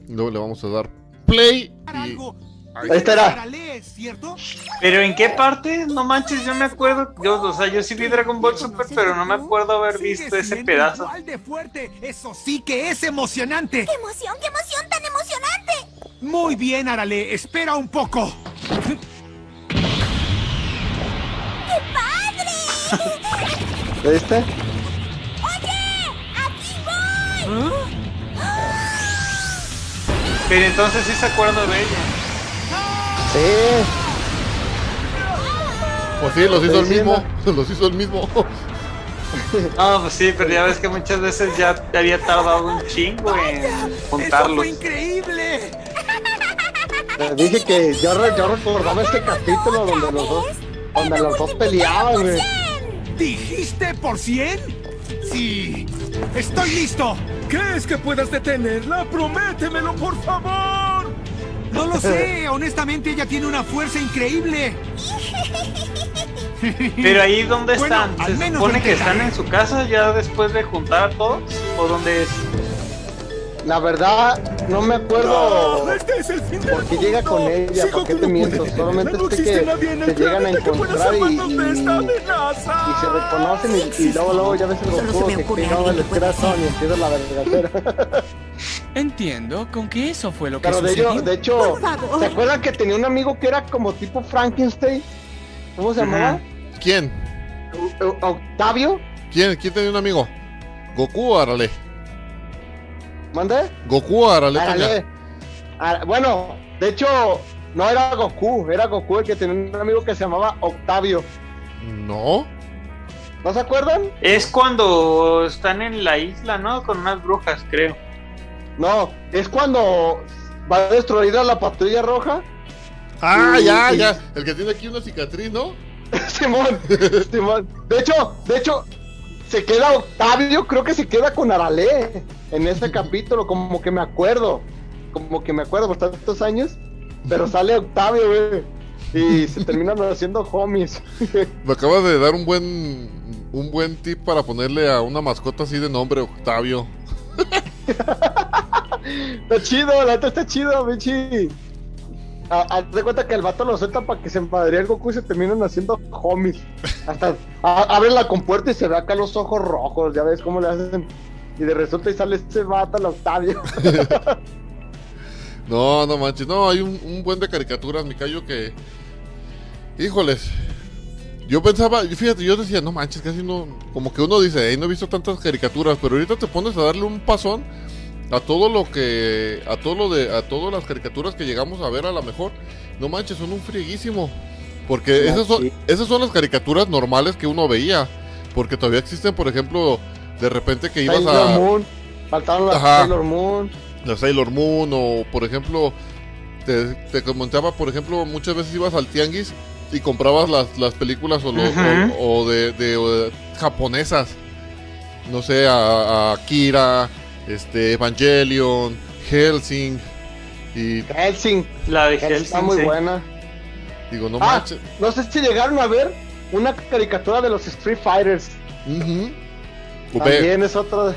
Luego le vamos a dar play. Y Ahí estará. Pero ¿en qué parte? No manches, yo me acuerdo, yo, o sea, yo sí vi Dragon Ball Super, pero no me acuerdo haber visto ese pedazo. Igual de fuerte, eso sí que es emocionante. ¡Qué emoción, qué emoción tan emocionante! Muy bien, Arale, espera un poco. Padre! ¿Viste? ¡Oye! ¡Aquí voy! Pero entonces sí se acuerda de ella. Sí. pues sí, los hizo el mismo. Los hizo el mismo. No, pues sí, pero ya ves que muchas veces ya te había tardado un chingo en ¡Eso juntarlos. fue increíble! Dije que yo, yo recordaba este capítulo donde los dos, donde los dos peleaban, güey. ¿Dijiste por 100? Sí. Estoy listo. ¿Crees que puedas detenerla? Prométemelo, por favor. No lo sé. Honestamente, ella tiene una fuerza increíble. Pero ahí, ¿dónde Bueno, están? al ¿Se menos supone que están en su casa ya después de juntar a todos? ¿O dónde es? La verdad, no me acuerdo No, este es el fin del por qué llega con ella, ¿para qué te miento? Solamente no sé que se llegan a encontrar y, se reconocen y, y luego, luego ya ves el Goku que pegaba el corazón y empieza la vergadera. Entiendo con que eso fue lo que Pero de sucedió. hecho, de hecho, Por. ¿se acuerdan que tenía un amigo que era como tipo Frankenstein? ¿Cómo se llamaba? ¿Quién? ¿Octavio? ¿Quién? ¿Quién tenía un amigo? ¿Goku o Arale? ¿Mande? ¿Goku o Arale? bueno, de hecho, no era Goku, era Goku el que tenía un amigo que se llamaba Octavio. No. ¿No se acuerdan? Es cuando están en la isla, ¿no? Con unas brujas, creo. No, es cuando va a destruir a la patrulla roja. Ah, Y- ya, y- ya. El que tiene aquí una cicatriz, ¿no? Simón, Simón. De hecho, de hecho, se queda Octavio, creo que se queda con Arale en ese capítulo, como que me acuerdo. Como que me acuerdo por tantos años. Pero sale Octavio, güey. Y se terminan haciendo homies. Me acabas de dar un buen un buen tip para ponerle a una mascota así de nombre, Octavio. Está chido, la neta está chido, bichi. Haz de cuenta que el vato lo suelta para que se empadre el Goku y se terminan haciendo homies. Hasta abre la compuerta y se ve acá los ojos rojos, ya ves cómo le hacen. Y de resulta y sale este vato, el Octavio. No, no manches. No, hay un, buen de caricaturas, mi callo, que. Híjoles. Yo pensaba, fíjate, yo decía, no manches, casi no. Como que uno dice, "Ey, no he visto tantas caricaturas, pero ahorita te pones a darle un pasón a todo lo que. A todo lo de. A todas las caricaturas que llegamos a ver a lo mejor. No manches, son un frieguísimo. Porque esas son, sí. esas son las caricaturas normales que uno veía. Porque todavía existen, por ejemplo, de repente que ibas Sailor a. Moon. Faltaron las Ajá. Sailor Moon. la Sailor Moon o por ejemplo te, te comentaba por ejemplo muchas veces ibas al tianguis y comprabas las, las películas o, los- Ujú. o, o de, de, japonesas no sé a, a Akira este Evangelion Helsing y Helsing. La de Está Helsing, muy sí. buena. digo no Ah, manches no sé si llegaron a ver una caricatura de los Street Fighters. Ve- También es otro de,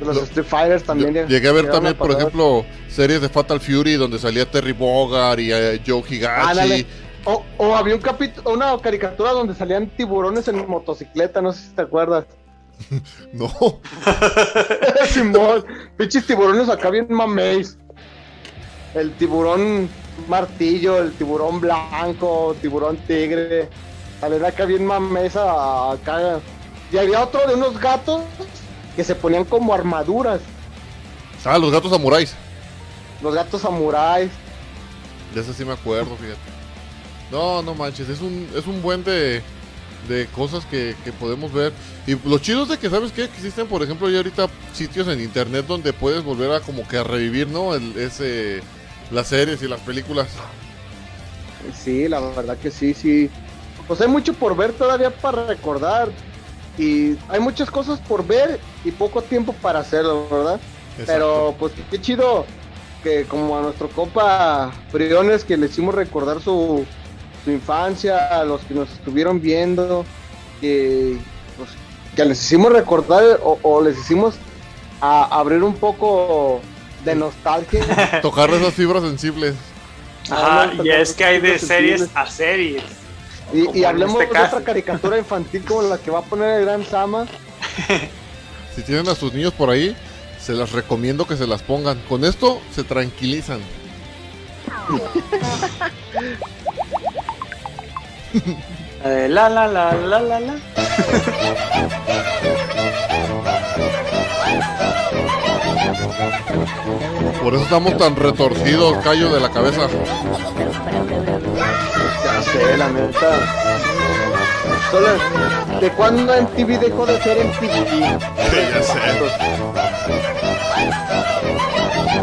de los Lo- Street Fighters también. Yo llegué a ver también, por ejemplo, series de Fatal Fury donde salía Terry Bogard y eh, Joe Higashi. O, o había un capítulo, una caricatura donde salían tiburones en motocicleta, no sé si te acuerdas. No, Simón, pinches tiburones acá bien mameis. El tiburón martillo, el tiburón blanco, tiburón tigre. Salían acá bien mameis a- acá. Y había otro de unos gatos que se ponían como armaduras. ah, los gatos samuráis. Los gatos samuráis. De eso sí me acuerdo, fíjate. No, no manches, es un, es un buen de, de cosas que, que podemos ver. Y lo chido es de que, ¿sabes qué? Que existen, por ejemplo, ya ahorita sitios en internet donde puedes volver a como que a revivir, ¿no? El, ese, las series y las películas. Sí, la verdad que sí, sí. Pues hay mucho por ver todavía para recordar. Y hay muchas cosas por ver y poco tiempo para hacerlo, ¿verdad? Pero pues qué chido que como a nuestro compa Briones que le hicimos recordar su, su infancia, a los que nos estuvieron viendo, que, pues, que les hicimos recordar o, o les hicimos a abrir un poco de nostalgia. Tocar esas fibras sensibles. Ajá, y es que hay de Sensibles. series a series. Y, en hablemos este de otra caricatura infantil como la que va a poner el gran Sama. Si tienen a sus niños por ahí, se las recomiendo que se las pongan. Con esto se tranquilizan. La la la la la la. Por eso estamos tan retorcidos, callo de la cabeza. Ya sé, la neta. Solo, ¿De cuándo MTV dejó de ser MTV? ya sé.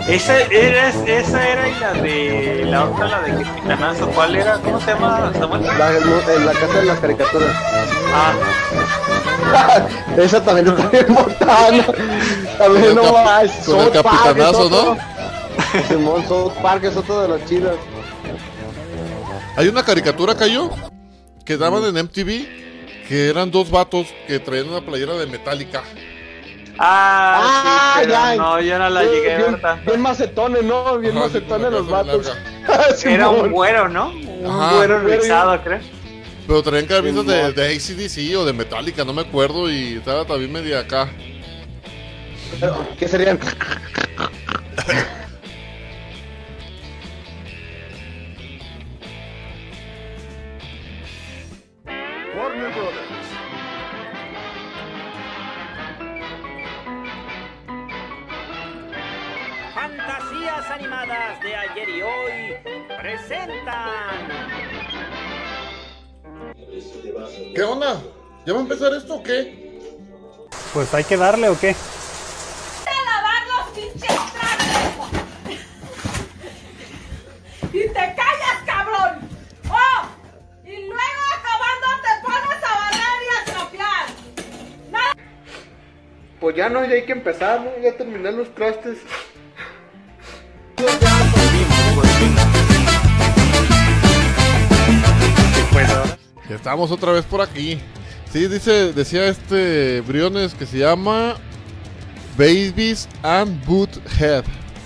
Esa era, esa era y la de la otra, la de Capitanazo. ¿Cuál era? ¿Cómo se llama, Samuel? La, en la casa de las caricaturas. Ah, Esa también está bien mortal. También no más. con el capitanazo, ¿no? Simón, South Park es otro de los chidos. Hay una caricatura, Cayo, que daban en MTV, que eran dos vatos que traían una playera de Metallica. Ah, Ah, sí, pero ya. no, yo no la Sí, llegué a ver bien, tanto. bien macetones, ¿no? Bien Ajá, macetones los vatos. larga. Era un güero, ¿no? Un Ajá. güero Güero. rizado, creo. Pero traían camisas de, de ACDC o de Metallica, no me acuerdo, y estaba también media acá. ¿Qué serían? Presentan. ¿Qué onda? ¿Ya va a empezar esto o qué? Pues hay que darle o qué. a lavar los pinches trastes. Y te callas, cabrón. ¡Oh! Y luego acabando te pones a barrer y a trapear. Nada Pues ya no, ya hay que empezar, ¿no? Ya terminé los trastes. Ya estamos otra vez por aquí. Sí, dice, decía este Briones que se llama Babies and Boothead.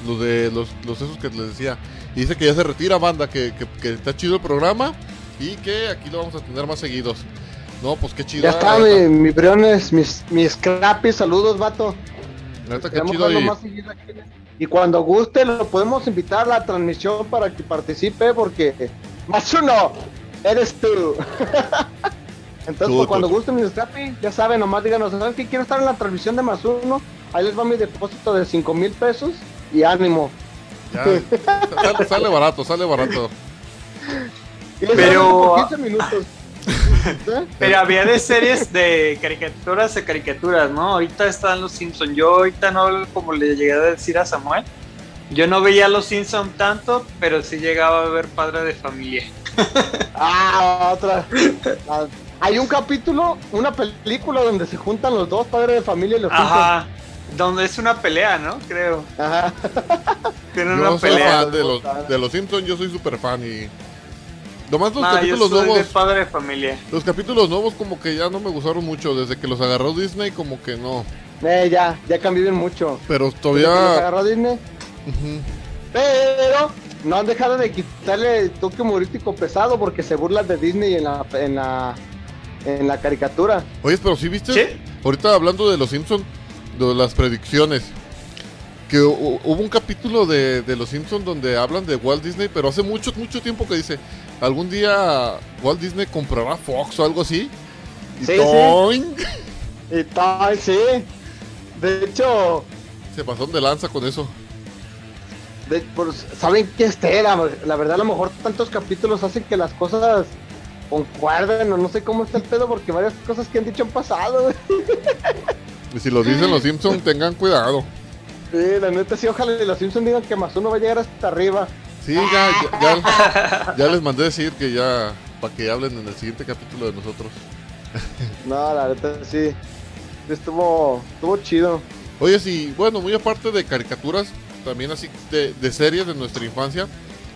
Los de los, los esos que les decía. Y dice que ya se retira banda, que, que- que está chido el programa y que aquí lo vamos a tener más seguidos. No, pues qué chido. Ya está, mi, mi briones, mis, mis crappies, saludos, vato. Neta, qué chido. Y, más seguido aquí. Y cuando guste, lo podemos invitar a la transmisión para que participe, porque más uno, eres tú. Entonces, Tú, pues, tú, cuando tú. guste, mis scrappy, ya saben, nomás díganos, ¿saben qué? Quiero estar en la transmisión de más uno. Ahí les va mi depósito de 5 mil pesos y ánimo. ya, sale, sale barato, sale barato. Pero- hablo por 15 minutos. ¿Eh? Pero había de series de caricaturas a caricaturas, ¿no? Ahorita están los Simpsons. Yo ahorita no, como le llegué a decir a Samuel, yo no veía los Simpsons tanto, pero sí llegaba a ver Padre de Familia. Ah, otra. Ah, Hay un capítulo, una película donde se juntan los dos padres de familia y los Ajá. Donde es una pelea, ¿no? Creo. Ajá. Tienen Yo una soy pelea. fan de los, de los Simpsons, yo soy súper fan y... Nomás los No, yo capítulos soy de nuevos... Padre de Familia. Los capítulos nuevos como que ya no me gustaron mucho, desde que los agarró Disney como que no. Eh, ya, ya cambiaron mucho. Pero Desde que los todavía... agarró Disney. Pero no han dejado de quitarle el toque humorístico pesado porque se burlan de Disney en la, en la, en la caricatura. Oye, pero sí viste, ¿Sí? ahorita hablando de los Simpsons, de las predicciones, que hu- hubo un capítulo de, de los Simpsons donde hablan de Walt Disney, pero hace mucho, mucho tiempo que dice, algún día Walt Disney comprará Fox o algo así. Y Sí, sí. Y tal, sí. De hecho, se pasó de lanza con eso. De- saben qué estera. La verdad, a lo mejor tantos capítulos hacen que las cosas concuerden o no sé cómo está el pedo porque varias cosas que han dicho han pasado. Y si lo dicen los Simpsons, tengan cuidado. Sí, la neta sí, ojalá los Simpsons digan que más uno va a llegar hasta arriba. Sí, ya, ya, ya- ya les mandé decir que ya, para que hablen en el siguiente capítulo de nosotros. No, la neta. Sí, Estuvo, estuvo chido. Oye, sí, bueno, muy aparte de caricaturas, también así de, de series de nuestra infancia,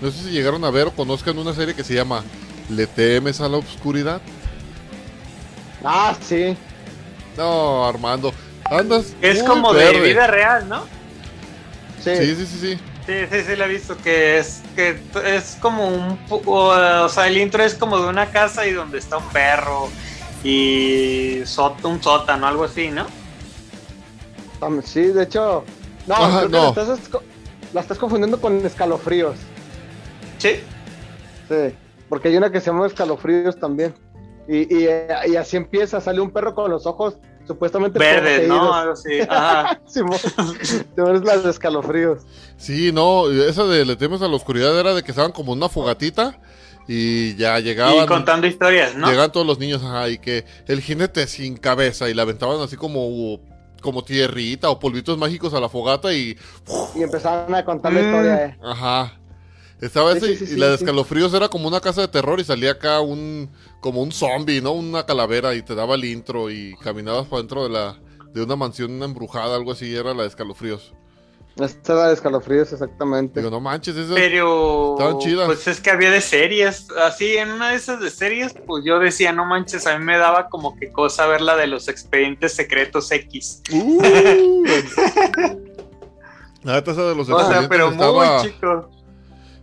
no sé si llegaron a ver o conozcan una serie que se llama ¿Le temes a la oscuridad? Ah, sí. No, Armando, andas Es muy como de vida real, ¿no? Sí. Sí, sí, sí, sí. Sí, sí, sí, la he visto, que es que es como un... O, o sea, el intro es como de una casa y donde está un perro y sót- un sótano, algo así, ¿no? Sí, de hecho. No, Ajá, creo que no. La, estás, esco- la estás confundiendo con escalofríos. Sí. Sí, porque hay una que se llama escalofríos también. Y, y, y así empieza, sale un perro con los ojos supuestamente Verdes, ¿no? así. Ajá. Simón, las de escalofríos. Sí, no, esa de Le temes a la oscuridad era de que estaban como una fogatita y ya llegaban. Y contando historias, ¿no? Llegaban todos los niños, ajá, y que el jinete sin cabeza y la aventaban así como como tierrita o polvitos mágicos a la fogata y... Y empezaron a contar la historia. eh. Ajá. Estaba Sí, ese sí, y la de escalofríos era como una casa de terror y salía acá un como un zombie, ¿no? Una calavera y te daba el intro y caminabas por dentro de la de una mansión embrujada, algo así, era la de escalofríos. Esta era de escalofríos, exactamente. Digo, no manches, eso Pero estaban chidas. pues es que había de series, así en una de esas de series, pues yo decía, no manches, a mí me daba como que cosa ver la de los expedientes secretos X. Uh, la esa de los o sea, expedientes pero estaba- muy chico.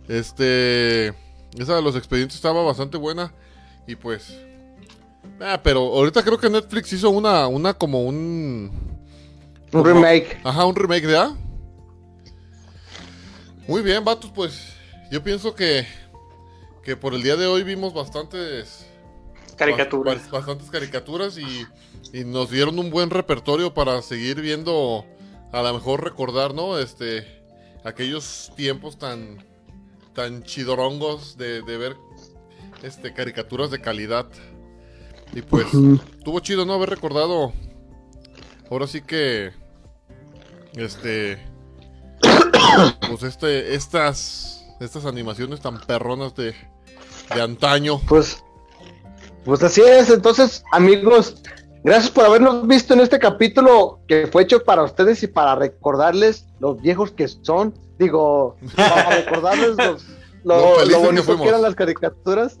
Este. Esa de los expedientes estaba bastante buena. Y pues. Ah, pero ahorita creo que Netflix hizo una, una como un. Un remake. Ajá, un remake de A. Muy bien, vatos, pues. Yo pienso que. Que por el día de hoy vimos bastantes. Caricaturas. ba- bastantes caricaturas y, y nos dieron un buen repertorio para seguir viendo. A lo mejor recordar, ¿no? Este. Aquellos tiempos tan. Tan chidorongos de, de ver. Este, caricaturas de calidad. Y pues. Estuvo chido, ¿no? Haber recordado. Ahora sí que. Este. Pues este. Estas. Estas animaciones tan perronas de. De antaño. Pues. Pues así es, entonces, amigos, gracias por habernos visto en este capítulo que fue hecho para ustedes y para recordarles los viejos que son. Digo, para recordarles los, Lo lo, que bonito que, fuimos. eran las caricaturas.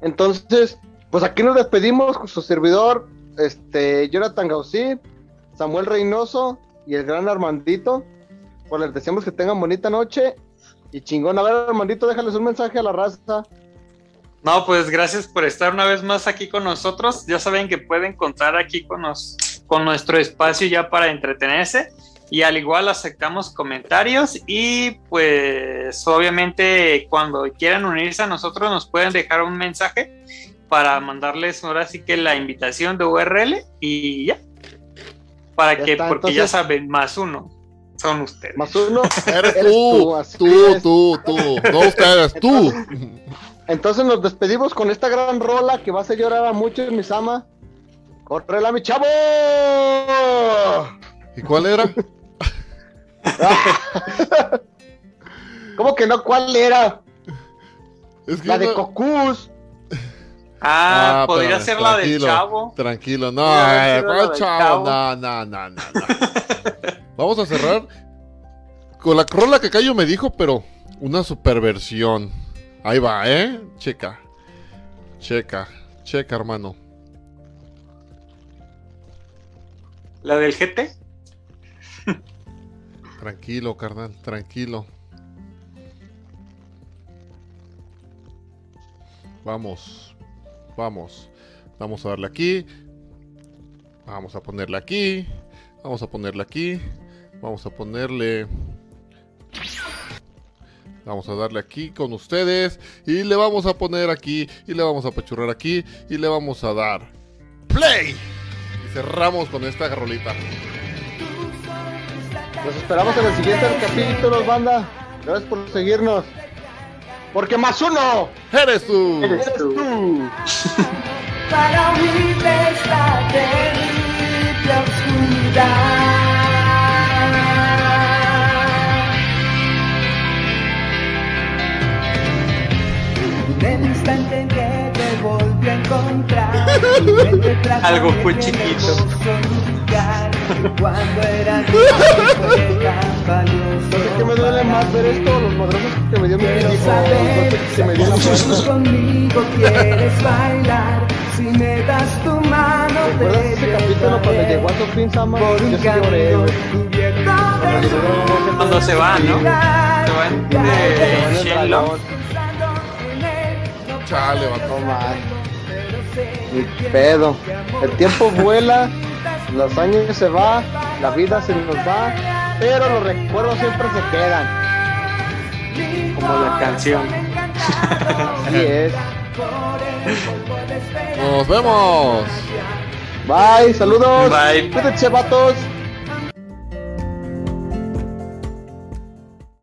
Entonces, pues aquí nos despedimos con su servidor, este, Jonathan Gausí, Samuel Reynoso y el gran Armandito. Pues les deseamos que tengan bonita noche y chingón. A ver, Armandito, déjales un mensaje a la raza. No, pues gracias por estar una vez más aquí con nosotros. Ya saben que pueden contar aquí con, nos, con nuestro espacio ya para entretenerse. Y al igual aceptamos comentarios y pues obviamente cuando quieran unirse a nosotros nos pueden dejar un mensaje para mandarles ahora sí que la invitación de URL y ya. Para Ya que, está, porque ya saben, más uno son ustedes. Más uno. Eres eres tú, tú, tú, tú, no ustedes, tú. Entonces nos despedimos con esta gran rola que va a hacer llorar a muchos, mis ama. ¡Córrela, mi chavo! ¿Y cuál era? ¿Cómo que no? ¿Cuál era? Es que La de no- Cocus. Ah, Ah, podría ser la del chavo. Tranquilo, no, eh, ser la ¿cuál del chavo? chavo. No, no, no, no, no. Vamos a cerrar con la rola que Cayo me dijo, pero una superversión. Ahí va, ¿eh? Checa. Checa, checa, hermano. La del GT. Tranquilo, carnal, tranquilo. Vamos, vamos. Vamos a darle aquí. Vamos a ponerle aquí. Vamos a ponerle aquí. Vamos a ponerle... Vamos a darle aquí con ustedes. Y le vamos a poner aquí. Y le vamos a pachurrar aquí. Y le vamos a dar... ¡Play! Y cerramos con esta rolita. Los esperamos en el siguiente capítulo, banda. Gracias por seguirnos. Porque más uno. ¡Eres tú! Eres tú. para huir de esta terrible oscuridad. El instante en que te volví a encontrar, mi Algo tener chiquito. lugar. Cuando era fue qué me duele más ver esto los madrazos que me dio mi saber Que me dio fuerza. conmigo quieres bailar. Si me das tu mano, ¿Recuerdas te ese capítulo cuando llegó a su fin, Sama? por Yo un sí lloré, Cuando se va, ¿no? Se va Se de Shenlong. Chale. No más. Ni pedo. El tiempo vuela, los años se va, la vida se nos va, pero los recuerdos siempre se quedan. Como la canción. Así es. Nos vemos. Bye, saludos. Bye. Cuídense, vatos.